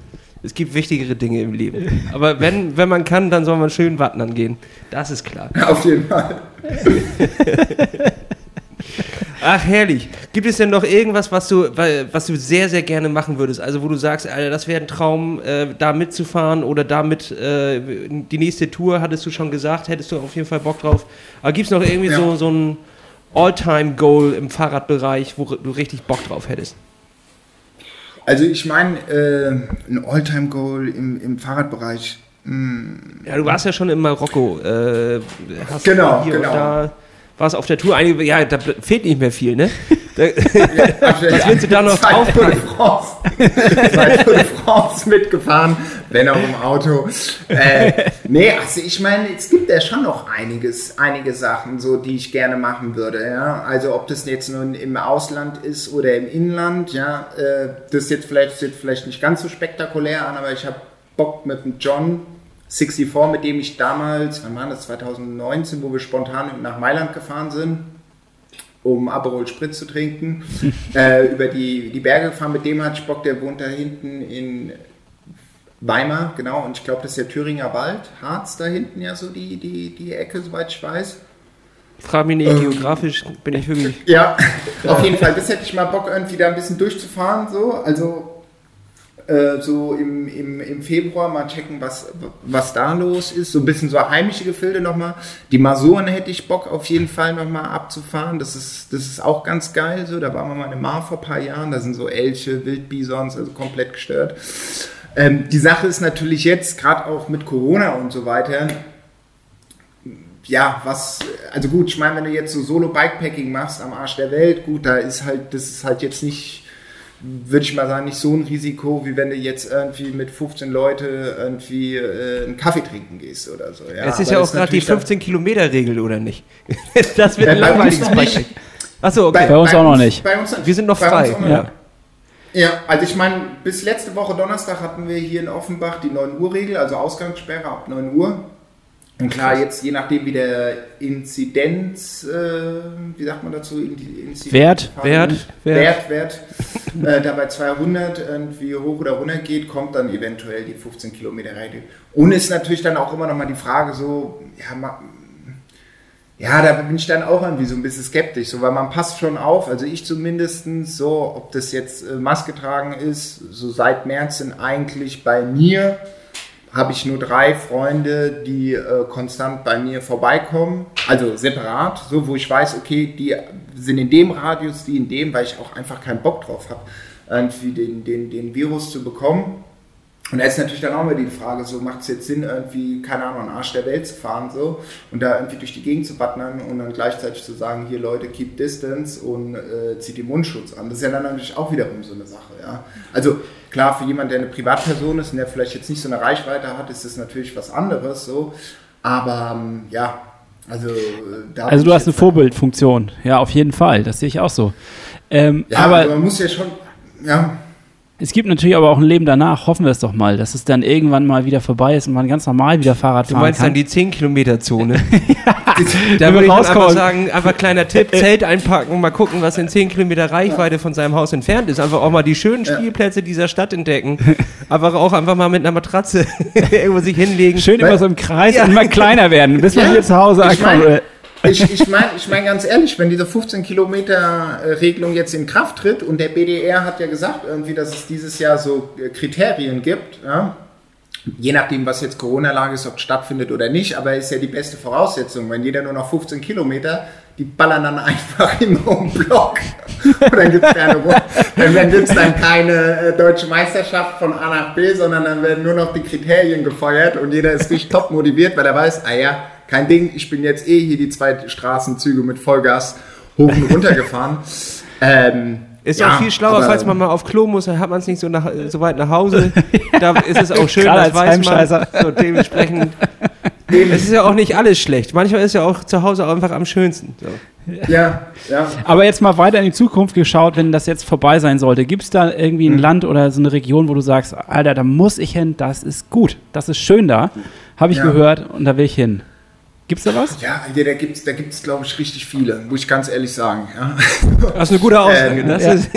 D: Es gibt wichtigere Dinge im Leben. Aber wenn, wenn man kann, dann soll man schön Wattern gehen. Das ist klar.
C: Auf jeden Fall.
D: Ach, herrlich. Gibt es denn noch irgendwas, was du, was du sehr, sehr gerne machen würdest? Also, wo du sagst, Alter, das wäre ein Traum, äh, da mitzufahren oder damit äh, die nächste Tour, hattest du schon gesagt, hättest du auf jeden Fall Bock drauf. Aber gibt es noch irgendwie ja. so, so ein All-Time-Goal im Fahrradbereich, wo du richtig Bock drauf hättest?
C: Also ich meine, äh, ein All-Time-Goal im, im Fahrradbereich. Mh.
D: Hm. Ja, du warst ja schon in Marokko. Äh,
C: hast genau, hier genau.
D: Da warst auf der Tour. Einige, ja, da fehlt nicht mehr viel, ne? Da, was willst du da noch drauf?
C: Zwei Tour de France mitgefahren, wenn auch im Auto. Äh, nee, also ich meine, es gibt ja schon noch einiges, einige Sachen, so die ich gerne machen würde. Ja? Also ob das jetzt nun im Ausland ist oder im Inland, ja, äh, das jetzt vielleicht, sieht vielleicht nicht ganz so spektakulär an, aber ich habe Bock mit dem John 64, mit dem ich damals, wann war das, 2019, wo wir spontan nach Mailand gefahren sind, um Aperol Spritz zu trinken, äh, über die, die Berge gefahren. Mit dem hatte ich Bock, der wohnt da hinten in Weimar, genau, und ich glaube, das ist der Thüringer Wald, Harz da hinten ja so die, die, die Ecke, soweit ich weiß.
D: Frag mich nicht, ähm, geografisch bin ich wirklich.
C: Ja, auf jeden Fall, das hätte ich mal Bock, irgendwie da ein bisschen durchzufahren, so, also äh, so im, im, im Februar mal checken, was, was da los ist. So ein bisschen so heimische Gefilde nochmal. Die Masuren hätte ich Bock auf jeden Fall nochmal abzufahren. Das ist, das ist auch ganz geil. So. Da waren wir mal in Mar vor ein paar Jahren. Da sind so Elche, Wildbisons, also komplett gestört. Ähm, die Sache ist natürlich jetzt, gerade auch mit Corona und so weiter, ja, was, also gut, ich meine, wenn du jetzt so Solo-Bikepacking machst am Arsch der Welt, gut, da ist halt, das ist halt jetzt nicht würde ich mal sagen, nicht so ein Risiko, wie wenn du jetzt irgendwie mit 15 Leute irgendwie äh, einen Kaffee trinken gehst oder so.
D: Ja, es ist ja auch gerade die 15-Kilometer-Regel, oder nicht? das wird ein langweiliges Projekt.
B: Achso, okay. Bei, bei uns bei auch noch nicht.
D: Uns, wir sind noch frei. Noch
C: ja. ja, also ich meine, bis letzte Woche Donnerstag hatten wir hier in Offenbach die 9 Uhr Regel, also Ausgangssperre ab 9 Uhr. Und klar, jetzt je nachdem, wie der Inzidenz, äh, wie sagt man dazu?
B: Inzidenz Wert,
C: Wert, Wert, Wert, Wert äh, da bei 200 irgendwie hoch oder runter geht, kommt dann eventuell die 15 Kilometer Reihe. Und ist natürlich dann auch immer noch mal die Frage so, ja, ma, ja, da bin ich dann auch irgendwie so ein bisschen skeptisch, so, weil man passt schon auf, also ich zumindest, so, ob das jetzt äh, Maske tragen ist, so seit März sind eigentlich bei mir habe ich nur drei Freunde, die äh, konstant bei mir vorbeikommen, also separat, so wo ich weiß, okay, die sind in dem Radius, die in dem, weil ich auch einfach keinen Bock drauf habe, irgendwie den, den, den Virus zu bekommen. Und da ist natürlich dann auch immer die Frage, so macht es jetzt Sinn, irgendwie, keine Ahnung, an Arsch der Welt zu fahren so und da irgendwie durch die Gegend zu wattern und dann gleichzeitig zu sagen, hier Leute, keep distance und äh, zieht den Mundschutz an. Das ist ja dann natürlich auch wiederum so eine Sache, ja. Also klar, für jemanden, der eine Privatperson ist und der vielleicht jetzt nicht so eine Reichweite hat, ist das natürlich was anderes so. Aber ähm, ja, also äh, da
B: Also du hast eine Vorbildfunktion. Ja, auf jeden Fall. Das sehe ich auch so. Ähm,
C: Ja,
B: aber
C: aber man muss ja schon, ja,
B: es gibt natürlich aber auch ein Leben danach. Hoffen wir es doch mal, dass es dann irgendwann mal wieder vorbei ist und man ganz normal wieder Fahrrad
D: Du
B: fahren
D: meinst
B: kann.
D: dann die 10-Kilometer-Zone?
B: Wenn
D: da würde ich einfach sagen, einfach kleiner Tipp, Zelt einpacken, mal gucken, was in 10 Kilometer Reichweite von seinem Haus entfernt ist. Einfach auch mal die schönen Spielplätze dieser Stadt entdecken. Einfach auch einfach mal mit einer Matratze irgendwo sich hinlegen.
B: Schön immer so im Kreis und immer kleiner werden, bis man
C: Ja.
B: hier zu Hause ankommt.
C: Ich, ich meine ich mein ganz ehrlich, wenn diese 15 Kilometer Regelung jetzt in Kraft tritt und der BDR hat ja gesagt irgendwie, dass es dieses Jahr so äh, Kriterien gibt, ja, je nachdem, was jetzt Corona-Lage ist, ob stattfindet oder nicht, aber ist ja die beste Voraussetzung, wenn jeder nur noch 15 Kilometer, die ballern dann einfach immer den Block. Und dann gibt es keine, dann gibt's dann keine äh, deutsche Meisterschaft von A nach B, sondern dann werden nur noch die Kriterien gefeuert und jeder ist richtig top motiviert, weil er weiß, ah ja, kein Ding, ich bin jetzt eh hier die zwei Straßenzüge mit Vollgas hoch und runter gefahren. Ähm,
D: Ist
C: ja,
D: auch viel schlauer, falls man mal auf Klo muss, dann hat man es nicht so, nach, so weit nach Hause. Da ist es auch schön, das
B: als
D: weiß man. So, dementsprechend. Es ist ja auch nicht alles schlecht. Manchmal ist ja auch zu Hause einfach am schönsten. So.
C: Ja, ja.
B: Aber jetzt mal weiter in die Zukunft geschaut, wenn das jetzt vorbei sein sollte. Gibt es da irgendwie ein Land oder so eine Region, wo du sagst, Alter, da muss ich hin, das ist gut, das ist schön da, habe ich
C: Ja.
B: gehört und da will ich hin. Gibt's da was?
C: Ja, Alter, da gibt's, da gibt's, glaube ich, richtig viele, muss ich ganz ehrlich sagen. Ja.
D: Das ist eine gute Aussage.
C: Ähm,
D: das
B: ja.
D: ist,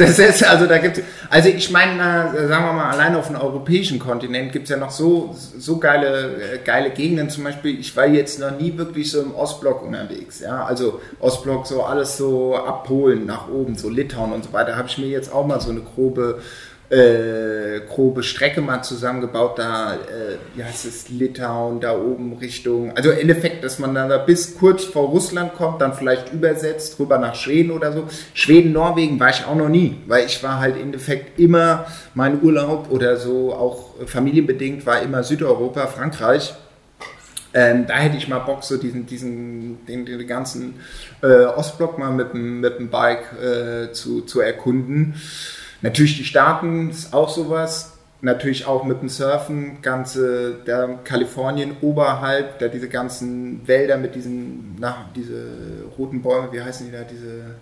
C: Das ist, also da gibt's, also ich meine, äh, sagen wir mal, allein auf dem europäischen Kontinent gibt's ja noch so, so geile, äh, geile Gegenden. Zum Beispiel, ich war jetzt noch nie wirklich so im Ostblock unterwegs. Ja, also Ostblock so alles so ab Polen nach oben, so Litauen und so weiter. Habe ich mir jetzt auch mal so eine grobe äh, grobe Strecke mal zusammengebaut, da, äh, heißt es, Litauen, da oben Richtung, also im Endeffekt, dass man dann da bis kurz vor Russland kommt, dann vielleicht übersetzt, rüber nach Schweden oder so. Schweden, Norwegen war ich auch noch nie, weil ich war halt im Endeffekt immer, mein Urlaub oder so, auch familienbedingt, war immer Südeuropa, Frankreich. Ähm, da hätte ich mal Bock, so diesen, diesen, den, den ganzen äh, Ostblock mal mit dem, mit dem Bike äh, zu, zu erkunden. Natürlich die Staaten ist auch sowas. Natürlich auch mit dem Surfen, ganze da Kalifornien oberhalb, da diese ganzen Wälder mit diesen, na, diese roten Bäume, wie heißen die da, diese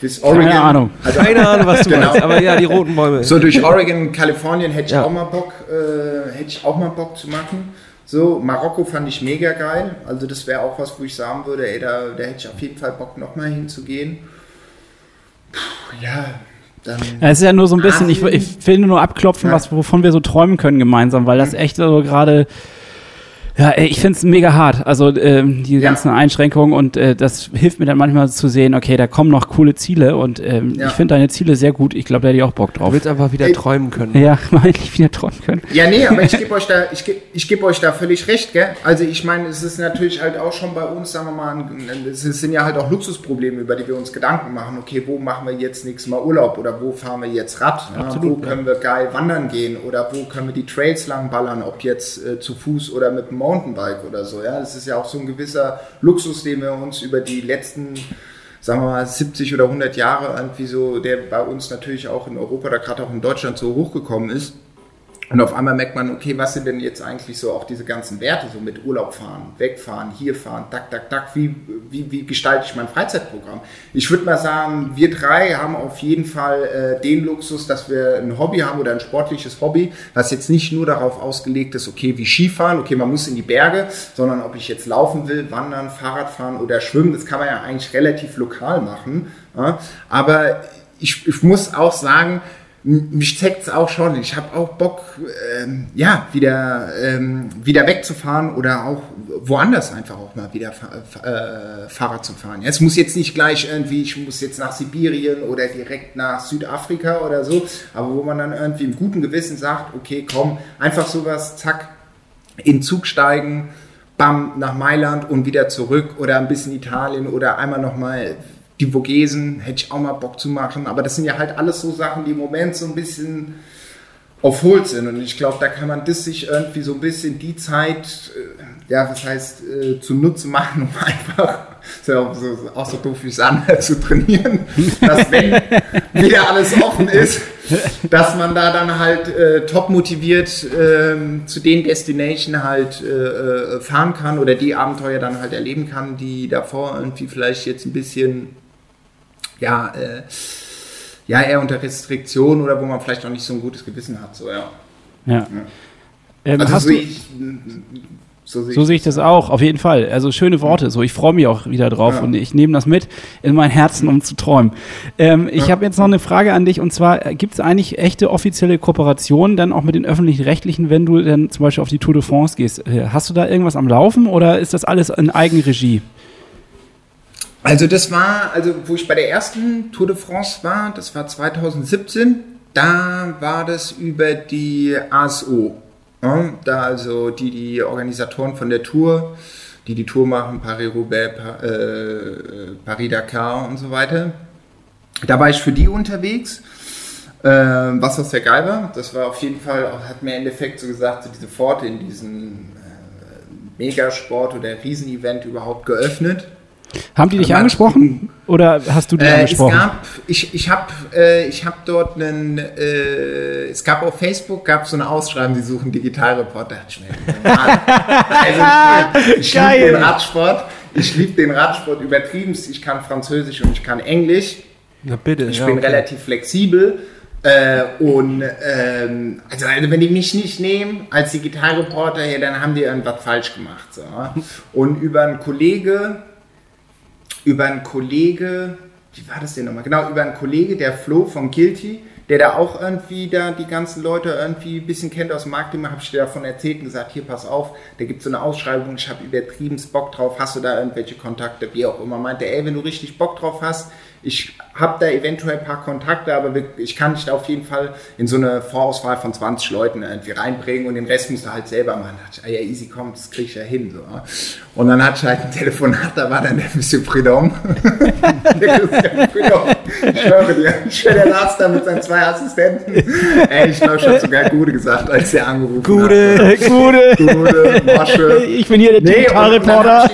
C: bis
B: Keine Ahnung.
C: Also,
D: keine Ahnung, was du
C: Genau.
D: meinst. Aber ja, die roten Bäume.
C: so durch Oregon, Kalifornien hätte ich
D: Ja.
C: auch mal Bock, äh, hätte ich auch mal Bock zu machen. So, Marokko fand ich mega geil. Also das wäre auch was, wo ich sagen würde, ey, da, da hätte ich auf jeden Fall Bock, nochmal hinzugehen. Puh. Ja,
B: Es ist ja nur so ein bisschen, ich, ich will nur abklopfen, was, wovon wir so träumen können gemeinsam, weil das echt so gerade, ja, ey, ich finde es mega hart. Also ähm, die
C: Ja.
B: ganzen Einschränkungen und äh, das hilft mir dann manchmal zu sehen, okay, da kommen noch coole Ziele und ähm,
C: Ja.
B: ich finde deine Ziele sehr gut. Ich glaube, da hätte ich auch Bock
D: Du
B: drauf.
D: willst einfach wieder
C: Ey.
D: träumen können.
B: Ja, mal endlich wieder träumen können.
C: Ja, nee, aber ich gebe euch da, ich geb, ich geb euch da völlig recht, gell? Also ich meine, es ist natürlich halt auch schon bei uns, sagen wir mal, es sind ja halt auch Luxusprobleme, über die wir uns Gedanken machen. Okay, wo machen wir jetzt nächstes Mal Urlaub oder wo fahren wir jetzt Rad? Ja,
B: Absolut,
C: wo können wir geil wandern gehen oder wo können wir die Trails lang ballern, ob jetzt äh, zu Fuß oder mit dem Mountainbike oder so. Ja, das ist ja auch so ein gewisser Luxus, den wir uns über die letzten sagen wir mal, 70 oder 100 Jahre irgendwie so, der bei uns natürlich auch in Europa oder gerade auch in Deutschland so hochgekommen ist. Und auf einmal merkt man, okay, was sind denn jetzt eigentlich so auch diese ganzen Werte, so mit Urlaub fahren, wegfahren, hier fahren, tak, tak, tak, wie, wie, wie gestalte ich mein Freizeitprogramm? Ich würde mal sagen, wir drei haben auf jeden Fall äh, den Luxus, dass wir ein Hobby haben oder ein sportliches Hobby, was jetzt nicht nur darauf ausgelegt ist, okay, wie Skifahren, okay, man muss in die Berge, sondern ob ich jetzt laufen will, wandern, Fahrrad fahren oder schwimmen, das kann man ja eigentlich relativ lokal machen. Ja? Aber ich, ich muss auch sagen, mich zeckt es auch schon. Ich habe auch Bock, ähm, ja, wieder, ähm, wieder wegzufahren oder auch woanders einfach auch mal wieder äh, Fahrrad zu fahren. Es muss jetzt nicht gleich irgendwie, ich muss jetzt nach Sibirien oder direkt nach Südafrika oder so, aber wo man dann irgendwie im guten Gewissen sagt, okay, komm, einfach sowas, zack, in Zug steigen, bam, nach Mailand und wieder zurück oder ein bisschen Italien oder einmal nochmal die Vogesen hätte ich auch mal Bock zu machen. Aber das sind ja halt alles so Sachen, die im Moment so ein bisschen auf Hold sind. Und ich glaube, da kann man das sich irgendwie so ein bisschen die Zeit, äh, ja, was heißt, äh, zunutze machen, um einfach, so, so, auch so doof wie es anhört, zu trainieren, dass wenn wieder alles offen ist, dass man da dann halt äh, top motiviert äh, zu den Destination halt äh, äh, fahren kann oder die Abenteuer dann halt erleben kann, die davor irgendwie vielleicht jetzt ein bisschen ja, äh, ja, eher unter Restriktion oder wo man vielleicht auch nicht so ein gutes Gewissen hat. So, ja.
B: ja. ja. Ähm, also so, ich, so sehe so ich, seh ich das auch, auf jeden Fall. Also schöne Worte. So, ich freue mich auch wieder drauf ja. und ich nehme das mit in mein Herzen, um zu träumen. Ähm, ich ja. habe jetzt noch eine Frage an dich und zwar: äh, Gibt es eigentlich echte offizielle Kooperationen dann auch mit den öffentlich-rechtlichen, wenn du dann zum Beispiel auf die Tour de France gehst? Äh, hast du da irgendwas am Laufen oder ist das alles in Eigenregie?
C: Also das war, also wo ich bei der ersten Tour de France war, das war 2017, da war das über die ASO. Da also die, die Organisatoren von der Tour, die die Tour machen, Paris-Roubaix, äh, Paris-Dakar und so weiter. Da war ich für die unterwegs, äh, was auch sehr geil war. Das war auf jeden Fall, hat mir im Endeffekt so gesagt, so diese Pforte in diesen äh, Megasport oder Riesenevent überhaupt geöffnet.
B: Haben die dich angesprochen oder hast du die äh, angesprochen?
C: Es gab, ich ich habe äh, hab dort einen, äh, es gab auf Facebook gab so eine Ausschreibung, die suchen Digitalreporter. also ich, ich liebe den Radsport, ich liebe den Radsport übertrieben. Ich kann Französisch und ich kann Englisch.
D: Na bitte.
C: Ich ja, bin okay. relativ flexibel. Äh, und ähm, also, also, wenn die mich nicht nehmen als Digitalreporter, ja, dann haben die irgendwas falsch gemacht. So. Und über einen Kollege, über einen Kollege, wie war das denn nochmal? Genau, über einen Kollege, der Flo von Guilty, der da auch irgendwie da die ganzen Leute irgendwie ein bisschen kennt aus dem Marketing, habe ich dir davon erzählt und gesagt, hier pass auf, da gibt es so eine Ausschreibung, ich habe übertrieben Bock drauf, hast du da irgendwelche Kontakte, wie auch immer. Meinte, ey, wenn du richtig Bock drauf hast, ich habe da eventuell ein paar Kontakte, aber ich kann dich da auf jeden Fall in so eine Vorauswahl von 20 Leuten irgendwie reinbringen und den Rest musst du halt selber machen. Da dachte ich, ah ja, easy, komm, das krieg ich ja hin. So. Und dann hatte ich halt ein Telefonat, da war dann der Monsieur Prudhomme. der Christian Prudhomme. Ich höre dir, ich höre der Lars da mit seinen zwei Assistenten. Ey, ich glaube, ich habe sogar Gude gesagt, als er angerufen
B: Gude,
C: hat.
B: Gude,
C: Gude, Mosche.
B: Ich bin hier der nee, Digitalreporter.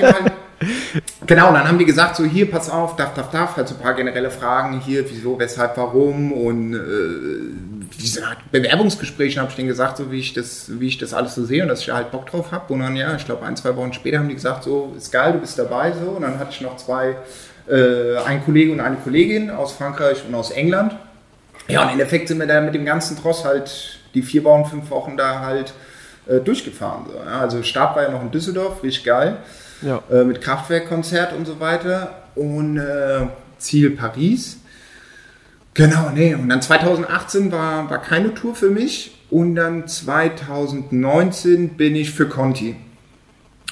C: Genau, und dann haben die gesagt, so hier, pass auf, darf, darf, darf, halt so ein paar generelle Fragen hier, wieso, weshalb, warum und äh, diese Bewerbungsgespräche habe ich denen gesagt, so wie ich das, wie ich das alles so sehe und dass ich halt Bock drauf habe. Und dann, ja, ich glaube, ein, zwei Wochen später haben die gesagt, so, ist geil, du bist dabei, so. Und dann hatte ich noch zwei, äh, ein Kollege und eine Kollegin aus Frankreich und aus England. Ja, und im Endeffekt sind wir da mit dem ganzen Tross halt die vier Wochen, fünf Wochen da halt äh, durchgefahren. So. Ja, also Start war ja noch in Düsseldorf, richtig geil ja. äh, mit Kraftwerkkonzert und so weiter. Und äh, Ziel Paris. Genau, nee. Und dann 2018 war, war keine Tour für mich. Und dann 2019 bin ich für Conti.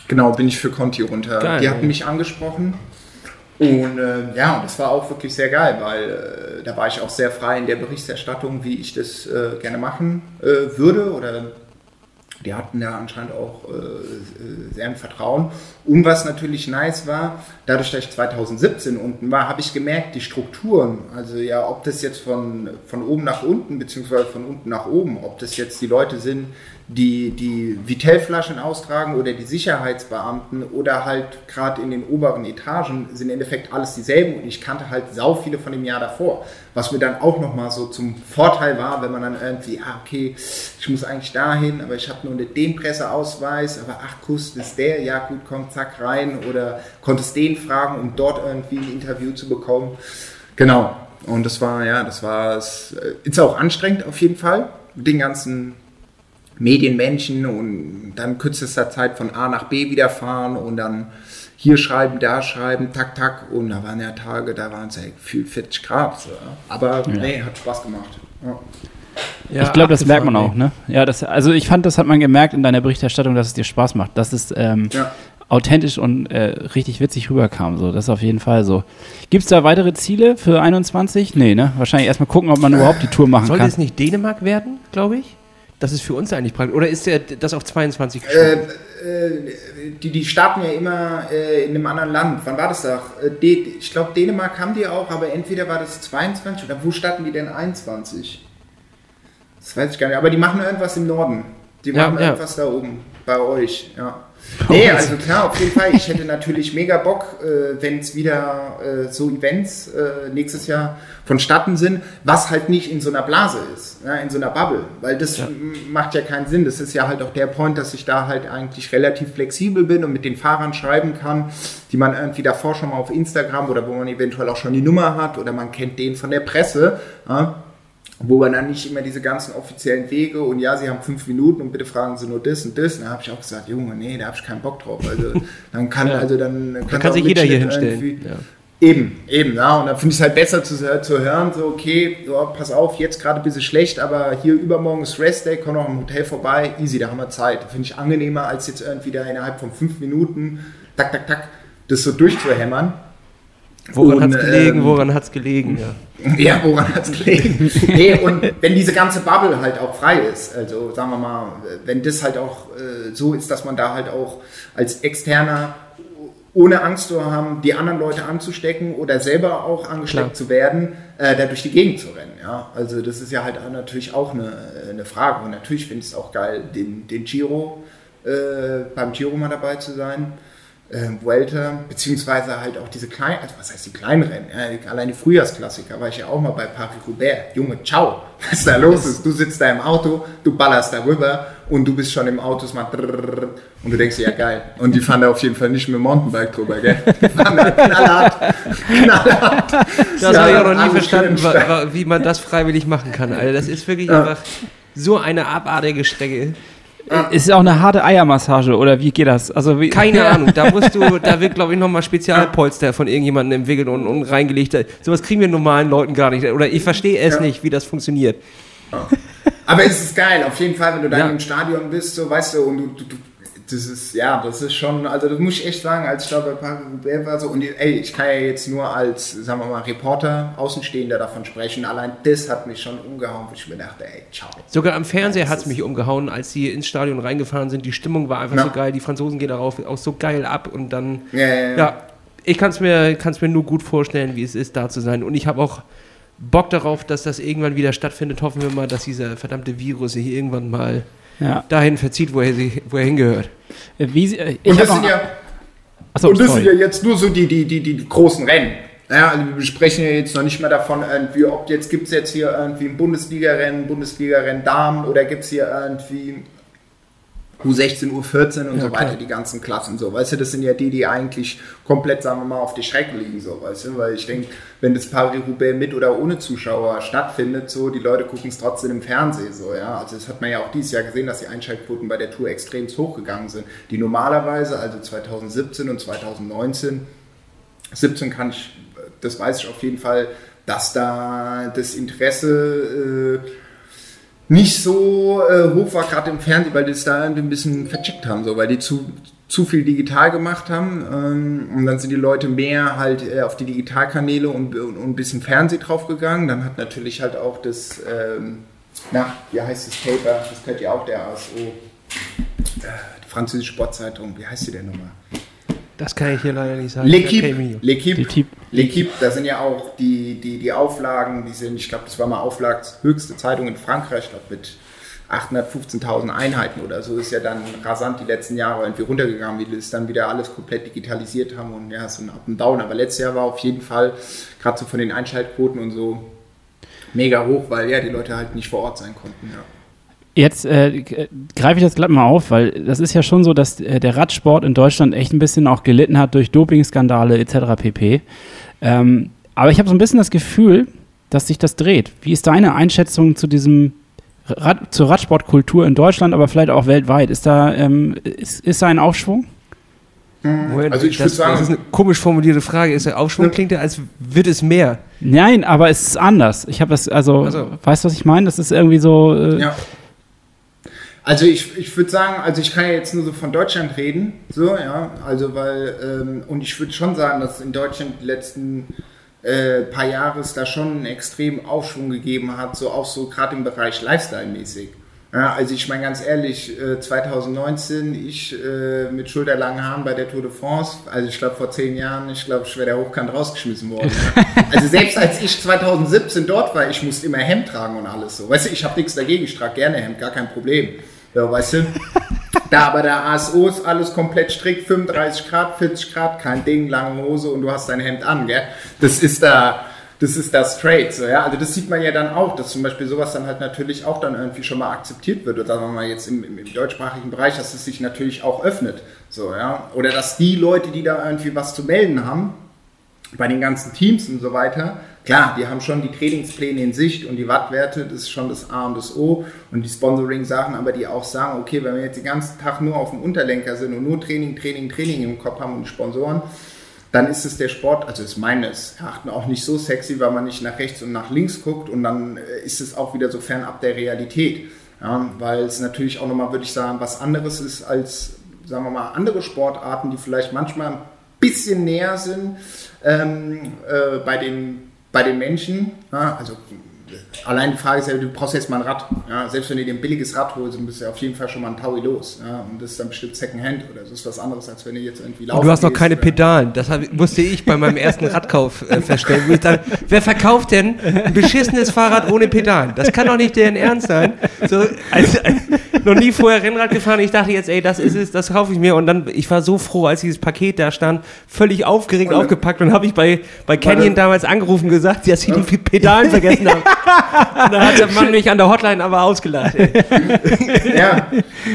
C: Genau, bin ich für Conti runter. Geil, Die hatten ja. mich angesprochen. Und äh, ja, das war auch wirklich sehr geil, weil äh, da war ich auch sehr frei in der Berichterstattung, wie ich das äh, gerne machen äh, würde oder die hatten ja anscheinend auch äh, sehr ein Vertrauen. Und was natürlich nice war, dadurch, dass ich 2017 unten war, habe ich gemerkt, die Strukturen, also ja, ob das jetzt von, von oben nach unten, beziehungsweise von unten nach oben, ob das jetzt die Leute sind, die die Vitellflaschen austragen oder die Sicherheitsbeamten oder halt gerade in den oberen Etagen sind im Endeffekt alles dieselben und ich kannte halt sau viele von dem Jahr davor. Was mir dann auch nochmal so zum Vorteil war, wenn man dann irgendwie, ah, okay, ich muss eigentlich dahin, aber ich habe nur den Presseausweis, aber ach, Kuss ist der, ja gut, komm, zack, rein oder konntest den fragen, um dort irgendwie ein Interview zu bekommen. Genau. Und das war, ja, das war, es ist auch anstrengend auf jeden Fall, den ganzen Medienmenschen und dann kürzester Zeit von A nach B wieder fahren und dann hier schreiben, da schreiben, tak, tak. Und da waren ja Tage, da waren es ja gefühlt 40 Grad. So. Aber ja. nee, hat Spaß gemacht.
B: ich glaube, das merkt man auch, ne? Ja, das, also ich fand, das hat man gemerkt in deiner Berichterstattung, dass es dir Spaß macht, dass es ähm,
C: Ja.
B: authentisch und äh, richtig witzig rüberkam. So, das ist auf jeden Fall so. Gibt es da weitere Ziele für 21? Nee, ne? Wahrscheinlich erstmal gucken, ob man überhaupt die Tour machen
D: Soll
B: kann.
D: das nicht Dänemark werden, glaube ich? Das ist für uns eigentlich praktisch. Oder ist der, das auf 22
C: Äh,
D: geschoben?
C: äh, die, die starten ja immer äh, in einem anderen Land. Wann war das da? Äh, ich glaube, Dänemark haben die auch, aber entweder war das 22 oder wo starten die denn 21? Das weiß ich gar nicht. Aber die machen irgendwas im Norden. Die
D: Ja,
C: machen
D: ja.
C: irgendwas da oben bei euch. Ja. Nee, also klar, auf jeden Fall. Ich hätte natürlich mega Bock, äh, wenn es wieder äh, so Events äh, nächstes Jahr vonstatten sind, was halt nicht in so einer Blase ist, ja, in so einer Bubble, weil das m- macht ja keinen Sinn. Das ist ja halt auch der Point, dass ich da halt eigentlich relativ flexibel bin und mit den Fahrern schreiben kann, die man irgendwie davor schon mal auf Instagram oder wo man eventuell auch schon die Nummer hat oder man kennt den von der Presse. Ja, wo man dann nicht immer diese ganzen offiziellen Wege und ja, sie haben fünf Minuten und bitte fragen sie nur das und das. Und da habe ich auch gesagt, Junge, nee, da habe ich keinen Bock drauf. Also dann kann,
D: Ja.
C: also dann
D: Da kann sich jeder hier hinstellen. Ja.
C: Eben, eben, ja. Und dann finde ich es halt besser zu, zu hören, so, okay, so, pass auf, jetzt gerade ein bisschen schlecht, aber hier übermorgen ist Rest Day, komm noch im Hotel vorbei, easy, da haben wir Zeit. Finde ich angenehmer, als jetzt irgendwie da innerhalb von fünf Minuten, tak, tak, tak, das so durchzuhämmern.
D: Woran hat es gelegen?
C: ähm,
D: Woran hat es gelegen? Ja.
C: Ja, woran hat es gelegen? nee, und wenn diese ganze Bubble halt auch frei ist, also sagen wir mal, wenn das halt auch äh, so ist, dass man da halt auch als Externer ohne Angst zu haben, die anderen Leute anzustecken oder selber auch angesteckt
D: Klar.
C: zu werden, äh, da durch die Gegend zu rennen. Ja? Also das ist ja halt natürlich auch eine, eine Frage. Und natürlich finde ich es auch geil, den, den Giro, äh, beim Giro mal dabei zu sein. Äh, Vuelta, beziehungsweise halt auch diese kleinen, also was heißt die kleinen Rennen? Ja, allein die Frühjahrsklassiker war ich ja auch mal bei Paris-Roubaix. Junge, ciao, was da los ist. Du sitzt da im Auto, du ballerst da rüber und du bist schon im Auto, es macht und du denkst dir, ja geil. Und die fahren da auf jeden Fall nicht mit dem Mountainbike drüber, gell? Die fahren da knallhart, knallhart.
D: Das
C: Ja,
D: habe ich auch noch nie verstanden, wie man das freiwillig machen kann. Alter. Das ist wirklich einfach so eine abartige Strecke.
B: Ist auch eine harte Eiermassage oder wie geht das? Also wie,
D: Keine Ahnung, da musst du, da wird glaube ich nochmal Spezialpolster von irgendjemandem entwickelt und, und reingelegt. Sowas kriegen wir normalen Leuten gar nicht. Oder ich verstehe es
C: Ja.
D: nicht, wie das funktioniert.
C: Aber es ist geil, auf jeden Fall, wenn du da
D: Ja.
C: im Stadion bist, so weißt du, und du, du, du das ist, ja, das ist schon, also das muss ich echt sagen, als ich da bei Paris-Roubaix war, so, und ey, ich kann ja jetzt nur als, sagen wir mal, Reporter, Außenstehender davon sprechen, allein das hat mich schon umgehauen, wo ich mir dachte, ey, ciao.
D: Sogar am Fernseher hat es mich umgehauen, als sie ins Stadion reingefahren sind. Die Stimmung war einfach
C: Ja.
D: so geil. Die Franzosen gehen darauf auch so geil ab. Und dann,
C: Ja, ja, ja.
D: ich kann es mir, kann's mir nur gut vorstellen, wie es ist, da zu sein. Und ich habe auch Bock darauf, dass das irgendwann wieder stattfindet. Hoffen wir mal, dass dieser verdammte Virus sich irgendwann mal
B: Ja.
D: dahin verzieht, wo er, sich, wo er hingehört.
B: Wie, sie- äh, ich
C: Und das sind ja,
B: Achso,
C: und das sind ja jetzt nur so die, die, die, die großen Rennen. Ja, also wir sprechen ja jetzt noch nicht mehr davon, irgendwie, ob jetzt gibt es jetzt hier irgendwie ein Bundesliga-Rennen, Bundesliga-Rennen Damen oder gibt es hier irgendwie U16, U14 und
D: Ja,
C: so weiter,
D: klar.
C: die ganzen Klassen so. Weißt du, das sind ja die, die eigentlich komplett, sagen wir mal, auf die Strecke liegen, so, weißt du, weil ich denke, wenn das Paris-Roubaix mit oder ohne Zuschauer stattfindet, so, die Leute gucken es trotzdem im Fernsehen, so, ja. Also das hat man ja auch dieses Jahr gesehen, dass die Einschaltquoten bei der Tour extrem hochgegangen sind, die normalerweise, also 2017 und 2019, 17 kann ich, das weiß ich auf jeden Fall, dass da das Interesse äh, nicht so äh, hoch war, gerade im Fernsehen, weil die es da ein bisschen vercheckt haben, so, weil die zu, zu viel digital gemacht haben. Ähm, und dann sind die Leute mehr halt äh, auf die Digitalkanäle und, und, und ein bisschen Fernseh draufgegangen. Dann hat natürlich halt auch das, ähm, na, wie heißt das Paper, das gehört ja auch der ASO, äh, die französische Sportzeitung, wie heißt die denn nochmal?
D: Das kann ich hier leider nicht sagen.
C: L'Equipe. L'Equipe,
B: L'Equipe.
C: Da sind ja auch die, die, die Auflagen, die sind, ich glaube, das war mal auflagshöchste Zeitung in Frankreich, ich glaube mit 815.000 Einheiten oder so, ist ja dann rasant die letzten Jahre irgendwie runtergegangen, wie das dann wieder alles komplett digitalisiert haben und ja, so ein Up and Down. Aber letztes Jahr war auf jeden Fall, gerade so von den Einschaltquoten und so, mega hoch, weil ja, die Leute halt nicht vor Ort sein konnten, ja.
B: Jetzt äh, greife ich das glatt mal auf, weil das ist ja schon so, dass äh, der Radsport in Deutschland echt ein bisschen auch gelitten hat durch Dopingskandale etc. pp. Ähm, aber ich habe so ein bisschen das Gefühl, dass sich das dreht. Wie ist deine Einschätzung zu diesem Rad, zur Radsportkultur in Deutschland, aber vielleicht auch weltweit? Ist da, ähm, ist, ist da ein Aufschwung?
D: Moment,
C: Also ich
D: das,
C: würd sagen-
D: das ist eine komisch formulierte Frage. Ist der Aufschwung klingt ja, als wird es mehr.
B: Nein, aber es ist anders. Ich habe das, also,
D: Ach so.
B: weißt du, was ich meine? Das ist irgendwie so. Äh,
C: Ja. Also ich, ich würde sagen, also ich kann ja jetzt nur so von Deutschland reden, so, ja, also weil, ähm, und ich würde schon sagen, dass in Deutschland die letzten äh, paar Jahre es da schon einen extremen Aufschwung gegeben hat, so auch so gerade im Bereich Lifestyle-mäßig. Ja, also ich meine ganz ehrlich, äh, 2019, ich äh, mit schulterlangen Haaren bei der Tour de France, also ich glaube vor zehn Jahren, ich glaube, ich wäre der hochkant rausgeschmissen worden. Ja. Also selbst als ich 2017 dort war, ich musste immer Hemd tragen und alles so. Weißt du, ich habe nichts dagegen, ich trage gerne Hemd, gar kein Problem. Ja, weißt du? Da aber der ASO ist alles komplett strikt, 35 Grad, 40 Grad, kein Ding, lange Hose und du hast dein Hemd an, gell? Das ist da, das ist da straight, so, ja? Also das sieht man ja dann auch, dass zum Beispiel sowas dann halt natürlich auch dann irgendwie schon mal akzeptiert wird, oder sagen wir mal jetzt im, im, im deutschsprachigen Bereich, dass es sich natürlich auch öffnet, so, ja? Oder dass die Leute, die da irgendwie was zu melden haben, bei den ganzen Teams und so weiter, klar, die haben schon die Trainingspläne in Sicht und die Wattwerte, das ist schon das A und das O und die Sponsoring-Sachen, aber die auch sagen, okay, wenn wir jetzt den ganzen Tag nur auf dem Unterlenker sind und nur Training, Training, Training im Kopf haben und Sponsoren, dann ist es der Sport, also ist meines Erachtens auch nicht so sexy, weil man nicht nach rechts und nach links guckt und dann äh, ist es auch wieder so fernab der Realität. Ja, weil es natürlich auch nochmal, würde ich sagen, was anderes ist als, sagen wir mal, andere Sportarten, die vielleicht manchmal bisschen näher sind ähm, äh, bei, den, bei den Menschen. Ja, also allein die Frage ist ja, du brauchst jetzt mal ein Rad. Ja, selbst wenn du dir ein billiges Rad holst, dann bist du ja auf jeden Fall schon mal ein Taui los. Ja, und das ist dann bestimmt Secondhand oder das ist was anderes, als wenn du jetzt irgendwie laufen
D: Und du hast noch
C: gehst
D: keine Pedalen. Das musste ich bei meinem ersten Radkauf äh, feststellen. Wo ich dachte, wer verkauft denn ein beschissenes Fahrrad ohne Pedalen? Das kann doch nicht deren Ernst sein. So, als, als, noch nie vorher Rennrad gefahren. Ich dachte jetzt, ey, das ist es, das kaufe ich mir. Und dann, ich war so froh, als dieses Paket da stand, völlig aufgeregt
C: Und dann-
D: aufgepackt. Und habe ich bei, bei Canyon
C: dann-
D: damals angerufen und gesagt, dass sie die Pedalen vergessen haben. Dann hat der Mann mich an der Hotline aber ausgelacht.
C: Ja.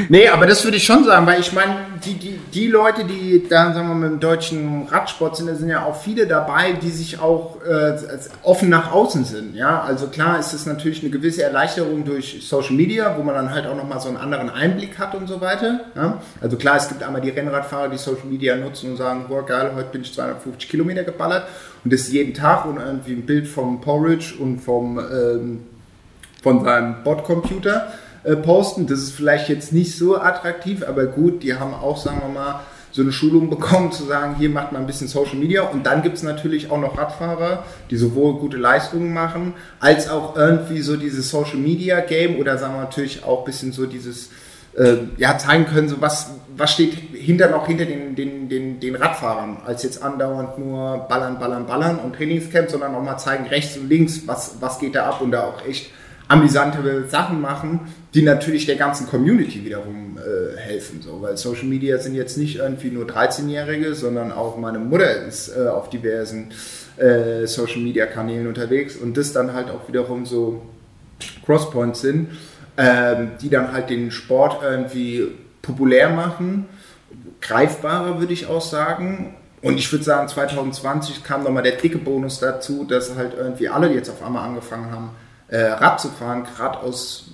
C: Nee, aber das würde ich schon sagen, weil ich meine, die, die, die Leute, die da, sagen wir mal, im deutschen Radsport sind, da sind ja auch viele dabei, die sich auch äh, offen nach außen sind. Ja, also klar ist es natürlich eine gewisse Erleichterung durch Social Media, wo man dann halt auch nochmal so einen anderen Einblick hat und so weiter. Ja? Also klar, es gibt einmal die Rennradfahrer, die Social Media nutzen und sagen, boah geil, heute bin ich 250 Kilometer geballert und das jeden Tag und irgendwie ein Bild vom Porridge und vom ähm, von seinem Bordcomputer äh, posten. Das ist vielleicht jetzt nicht so attraktiv, aber gut, die haben auch, sagen wir mal, so eine Schulung bekommen, zu sagen, hier macht man ein bisschen Social Media. Und dann gibt es natürlich auch noch Radfahrer, die sowohl gute Leistungen machen, als auch irgendwie so dieses Social Media Game oder sagen wir natürlich auch ein bisschen so dieses, äh, ja, zeigen können, so was, was steht hinter noch hinter den, den, den, den Radfahrern, als jetzt andauernd nur ballern, ballern, ballern und Trainingscamp, sondern auch mal zeigen rechts und links, was, was geht da ab und da auch echt amüsante Sachen machen, die natürlich der ganzen Community wiederum äh, helfen. So. Weil Social Media sind jetzt nicht irgendwie nur 13-Jährige, sondern auch meine Mutter ist äh, auf diversen äh, Social Media Kanälen unterwegs und das dann halt auch wiederum so Crosspoints sind, ähm, die dann halt den Sport irgendwie populär machen, greifbarer würde ich auch sagen. Und ich würde sagen, 2020 kam nochmal der dicke Bonus dazu, dass halt irgendwie alle jetzt auf einmal angefangen haben, äh, Rad zu fahren, gerade aus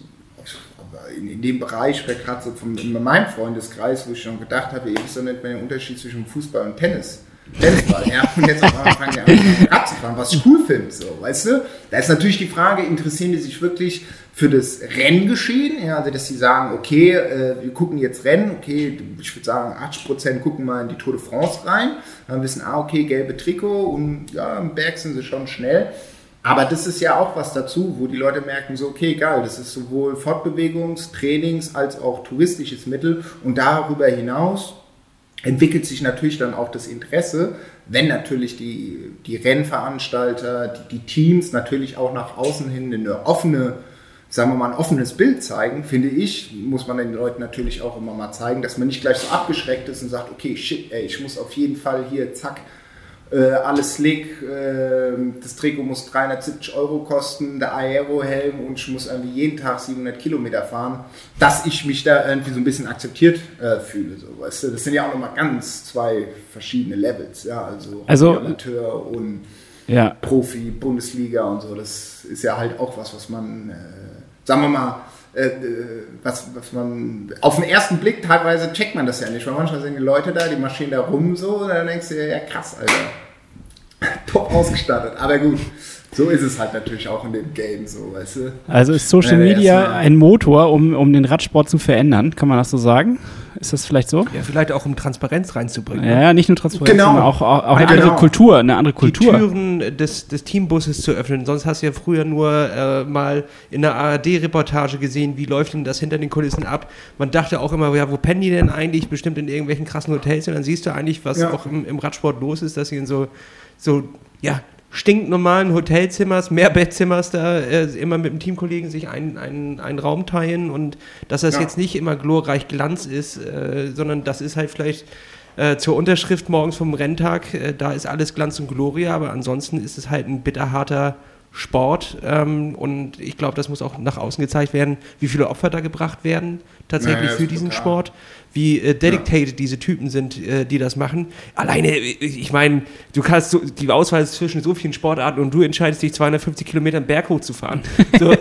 C: in, in dem Bereich, gerade so von in meinem Freundeskreis, wo ich schon gedacht habe, ihr wisst nicht mehr den Unterschied zwischen Fußball und Tennis. Tennisball, ja, und jetzt auf einmal fangen die Rad zu fahren, was ich cool finde, so, weißt du? Da ist natürlich die Frage, interessieren die sich wirklich für das Renngeschehen, ja, also dass sie sagen, okay, äh, wir gucken jetzt Rennen, okay, ich würde sagen, 80% gucken mal in die Tour de France rein, dann wissen, ah, okay, gelbe Trikot und ja, im Berg sind sie schon schnell. Aber das ist ja auch was dazu, wo die Leute merken, so, okay, geil, das ist sowohl Fortbewegungs-, Trainings- als auch touristisches Mittel. Und darüber hinaus entwickelt sich natürlich dann auch das Interesse, wenn natürlich die, die Rennveranstalter, die, die Teams natürlich auch nach außen hin eine offene, sagen wir mal, ein offenes Bild zeigen, finde ich, muss man den Leuten natürlich auch immer mal zeigen, dass man nicht gleich so abgeschreckt ist und sagt, okay, shit, ey, ich muss auf jeden Fall hier, zack, äh, alles slick, äh, das Trikot muss 370 Euro kosten, der Aero-Helm und ich muss irgendwie jeden Tag 700 Kilometer fahren, dass ich mich da irgendwie so ein bisschen akzeptiert äh, fühle. So, weißt du? Das sind ja auch nochmal ganz zwei verschiedene Levels, ja, also,
B: Also-
C: Amateur und
B: Ja.
C: Profi, Bundesliga und so, das ist ja halt auch was, was man, äh, sagen wir mal, äh, was, was man auf den ersten Blick teilweise checkt man das ja nicht, weil manchmal sind die Leute da, die marschieren da rum so und dann denkst du dir, ja krass, Alter. Top ausgestattet. Aber gut, so ist es halt natürlich auch in dem Game, so, weißt du.
B: Also ist Social Media ein Motor, um, um den Radsport zu verändern? Kann man das so sagen? Ist das vielleicht so?
D: Ja, vielleicht auch um Transparenz reinzubringen.
B: Ja, ja nicht nur Transparenz,
C: Genau.
B: sondern auch, auch, auch eine
C: Genau.
B: andere Kultur, eine andere
D: die
B: Kultur.
D: Türen des, des Teambusses zu öffnen. Sonst hast du ja früher nur äh, mal in der ARD-Reportage gesehen, wie läuft denn das hinter den Kulissen ab. Man dachte auch immer, ja, wo pennen die denn eigentlich? Bestimmt in irgendwelchen krassen Hotels. Und dann siehst du eigentlich, was
C: Ja.
D: auch im, im Radsport los ist, dass sie in so, so ja, stinknormalen Hotelzimmers, Mehrbettzimmers da äh, immer mit dem Teamkollegen sich einen, einen, einen Raum teilen und dass das
C: Ja.
D: jetzt nicht immer glorreich Glanz ist, äh, sondern das ist halt vielleicht äh, zur Unterschrift morgens vom Renntag, äh, da ist alles Glanz und Gloria, aber ansonsten ist es halt ein bitterharter Sport ähm, und ich glaube, das muss auch nach außen gezeigt werden, wie viele Opfer da gebracht werden tatsächlich
C: Ja, ja,
D: für diesen
C: total.
D: Sport, wie äh, dedicated diese Typen sind, äh, die das machen. Alleine, äh, ich meine, du kannst so, die Auswahl ist zwischen so vielen Sportarten und du entscheidest dich 250 Kilometer einen Berg hochzufahren. So,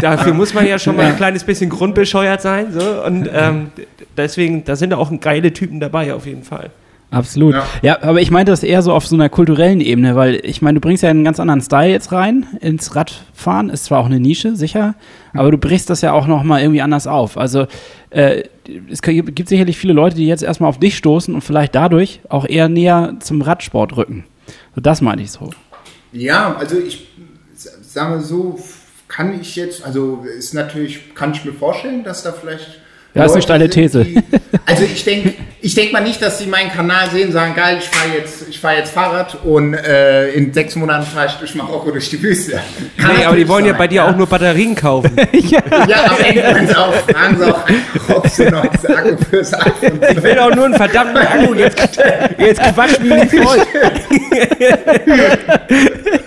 D: dafür muss man ja schon mal ein kleines bisschen grundbescheuert sein. So, und ähm, deswegen, da sind auch geile Typen dabei auf jeden Fall.
B: Absolut.
C: Ja.
B: Ja. aber ich meinte das eher so auf so einer kulturellen Ebene, weil ich meine, du bringst ja einen ganz anderen Style jetzt rein ins Radfahren. Ist zwar auch eine Nische, sicher, aber du brichst das ja auch nochmal irgendwie anders auf. Also äh, es gibt sicherlich viele Leute, die jetzt erstmal auf dich stoßen und vielleicht dadurch auch eher näher zum Radsport rücken. So, das meine ich so.
C: Ja, also ich sage so, kann ich jetzt, also ist natürlich, kann ich mir vorstellen, dass da vielleicht.
B: Ja, ist eine
C: Leute
B: steile
C: sind,
B: These.
C: Die, also ich denke ich denk mal nicht, dass sie meinen Kanal sehen und sagen, geil, ich fahre jetzt, ich fahr jetzt Fahrrad und äh, in sechs Monaten fahre ich durch Marokko durch die Wüste. Kann
D: Nee, aber die wollen ja
C: sein,
D: bei dir auch nur Batterien kaufen.
C: Ja, am Ende sie auch, fragen sie auch, ob sie noch einen Akku fürs iPhone
D: Ich will auch nur einen verdammten Akku. Jetzt, jetzt quatsch mich nicht voll.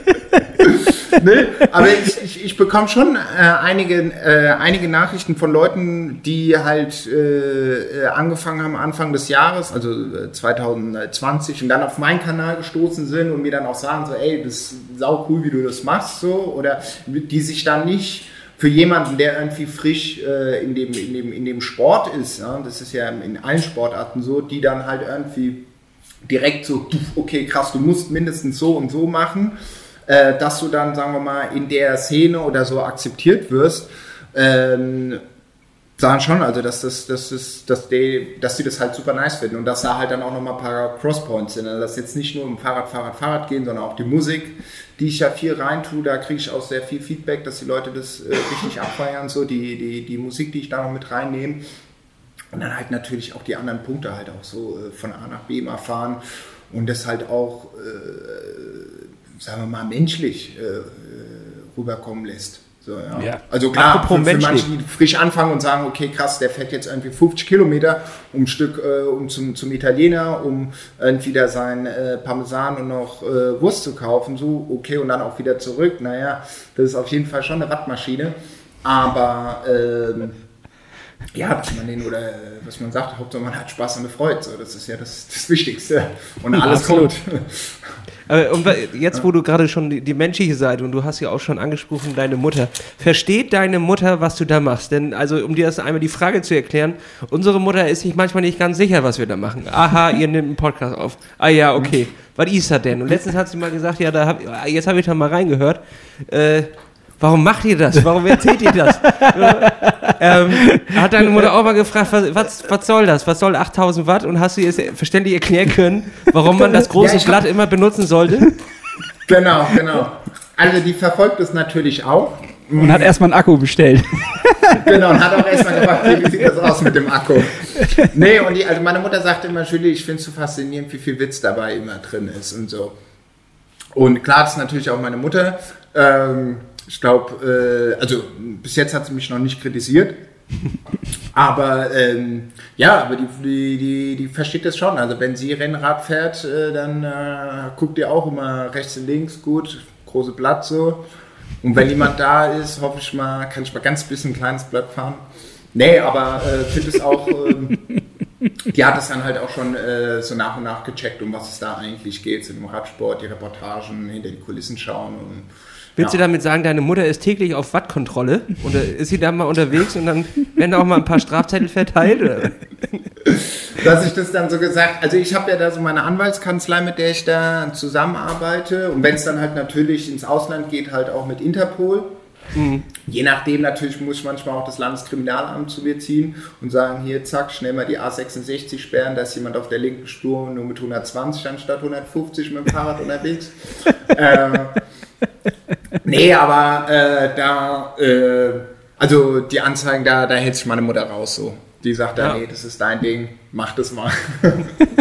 C: ne? Aber ich, ich, ich bekomme schon äh, einige, äh, einige Nachrichten von Leuten, die halt äh, äh, angefangen haben Anfang des Jahres, also äh, 2020, und dann auf meinen Kanal gestoßen sind und mir dann auch sagen so, ey, das ist sau cool, wie du das machst, so, oder die sich dann nicht für jemanden, der irgendwie frisch äh, in, dem, in, dem, in dem Sport ist, ja, das ist ja in allen Sportarten so, die dann halt irgendwie direkt so, okay, krass, du musst mindestens so und so machen, äh, dass du dann, sagen wir mal, in der Szene oder so akzeptiert wirst, ähm, sagen schon, also dass das, dass das, dass die, dass die das halt super nice finden und dass da halt dann auch nochmal ein paar Crosspoints sind. Also dass jetzt nicht nur um Fahrrad, Fahrrad, Fahrrad gehen, sondern auch die Musik, die ich ja viel reintue, da kriege ich auch sehr viel Feedback, dass die Leute das äh, richtig abfeiern, so die, die, die Musik, die ich da noch mit reinnehme. Und dann halt natürlich auch die anderen Punkte halt auch so äh, von A nach B immer fahren und das halt auch, äh, sagen wir mal, menschlich äh, äh, rüberkommen lässt. So, ja.
B: Ja.
C: Also klar, für, für manche, die frisch anfangen und sagen, okay, krass, der fährt jetzt irgendwie 50 Kilometer um ein Stück äh, um zum, zum Italiener, um da sein äh, Parmesan und noch äh, Wurst zu kaufen, so, okay, und dann auch wieder zurück. Naja, das ist auf jeden Fall schon eine Radmaschine. Aber ähm, ja, dass man den oder äh, was man sagt, Hauptsache man hat Spaß und eine Freude. So, das ist ja das, das Wichtigste. Und alles
B: Absolut.
C: kommt.
D: Aber und jetzt, wo du gerade schon die, die menschliche Seite und du hast ja auch schon angesprochen, deine Mutter. Versteht deine Mutter, was du da machst? Denn, also, um dir das einmal die Frage zu erklären, unsere Mutter ist sich manchmal nicht ganz sicher, was wir da machen. Aha, ihr nehmt einen Podcast auf. Ah ja, okay. Was ist das denn? Und letztens hat sie mal gesagt, ja, da hab, jetzt habe ich da mal reingehört. Äh, warum macht ihr das? Warum erzählt ihr das? ähm, hat deine Mutter auch mal gefragt, was, was, was soll das? Was soll 8000 Watt? Und hast du ihr es verständlich erklären können, warum man das große
C: Ja,
D: Blatt immer benutzen sollte?
C: Genau, genau. Also die verfolgt es natürlich auch.
B: Und hat erstmal einen Akku bestellt.
C: Genau, und hat auch erstmal gefragt, wie sieht das aus mit dem Akku? Nee, und die, also meine Mutter sagte immer, Julie, ich finde es so faszinierend, wie viel Witz dabei immer drin ist und so. Und klar, das ist natürlich auch meine Mutter. Ähm, ich glaube, äh, also bis jetzt hat sie mich noch nicht kritisiert. Aber ähm, ja, aber die, die, die, die versteht das schon. Also wenn sie Rennrad fährt, äh, dann äh, guckt ihr auch immer rechts und links, gut, große Blatt so. Und wenn jemand da ist, hoffe ich mal, kann ich mal ganz bisschen ein kleines Blatt fahren. Nee, aber äh, finde es auch, ähm, die hat es dann halt auch schon äh, so nach und nach gecheckt, um was es da eigentlich geht, so im Radsport, die Reportagen, hinter die Kulissen schauen und
D: Willst
C: Ja.
D: du damit sagen, deine Mutter ist täglich auf Wattkontrolle? Oder ist sie da mal unterwegs und dann werden auch mal ein paar Strafzettel verteilt? Oder?
C: dass ich das dann so gesagt, also ich habe ja da so meine Anwaltskanzlei, mit der ich da zusammenarbeite und wenn es dann halt natürlich ins Ausland geht, halt auch mit Interpol. Je nachdem natürlich muss ich manchmal auch das Landeskriminalamt zu mir ziehen und sagen, hier zack, schnell mal die A66 sperren, da ist jemand auf der linken Spur nur mit 120 anstatt 150 mit dem Fahrrad unterwegs. äh, nee, aber äh, da, äh, also die Anzeigen, da, da hält sich meine Mutter raus so. Die sagt dann,
D: Ja.
C: nee, das ist dein Ding, mach das mal.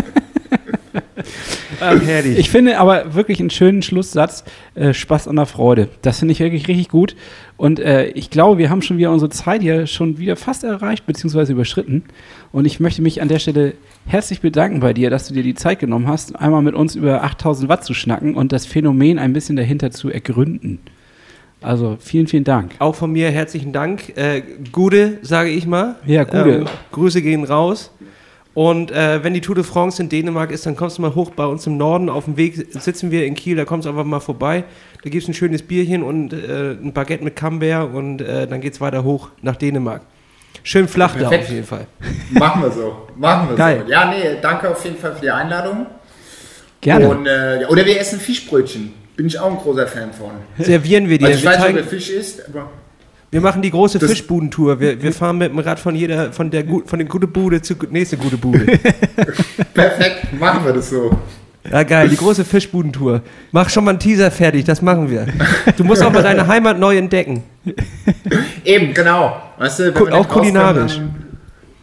D: Ach, herrlich.
B: Ich finde aber wirklich einen schönen Schlusssatz, äh, Spaß an der Freude. Das finde ich wirklich richtig gut. Und äh, ich glaube, wir haben schon wieder unsere Zeit hier schon wieder fast erreicht, beziehungsweise überschritten. Und ich möchte mich an der Stelle herzlich bedanken bei dir, dass du dir die Zeit genommen hast, einmal mit uns über 8000 Watt zu schnacken und das Phänomen ein bisschen dahinter zu ergründen. Also vielen, vielen Dank.
D: Auch von mir herzlichen Dank. Äh, Gude, sage ich mal.
B: Ja, Gude.
D: Ähm, Grüße gehen raus. Und äh, wenn die Tour de France in Dänemark ist, dann kommst du mal hoch bei uns im Norden. Auf dem Weg sitzen wir in Kiel, da kommst du einfach mal vorbei. Da gibt es ein schönes Bierchen und äh, ein Baguette mit Camembert und äh, dann geht es weiter hoch nach Dänemark. Schön flach da auf jeden Fall.
C: machen wir so. Machen wir
D: Geil.
C: so. Ja, nee, danke auf jeden Fall für die Einladung.
B: Gerne.
C: Und, äh, oder wir essen Fischbrötchen. Bin ich auch ein großer Fan von.
D: Servieren wir dir.
C: Also ich
D: wir,
C: weiß nicht, ob der Fisch ist, aber
D: wir machen die große
C: Das-
D: Fischbudentour. Wir, wir fahren mit dem Rad von jeder, von der von der gute Bude zur nächste gute Bude.
C: perfekt, machen wir das so.
D: Ja, geil, die große Fischbudentour. Mach schon mal einen Teaser fertig, das machen wir. Du musst auch mal deine Heimat neu entdecken.
C: Eben, genau. Weißt du,
D: Ku- auch kulinarisch.
C: dann-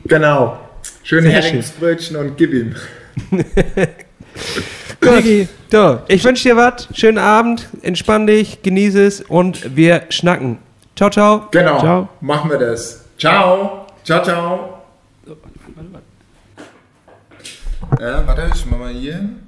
C: Genau. Schön
B: Sehr
C: Heringsbrötchen und gib ihm.
D: Gut. So, ich wünsche dir was. Schönen Abend, entspann dich, genieße es und wir schnacken. Ciao, ciao.
C: Genau.
B: Ciao.
C: Machen wir das. Ciao. Ciao, ciao. Ja, warte, ich mach mal hier. Äh, mach mal hier.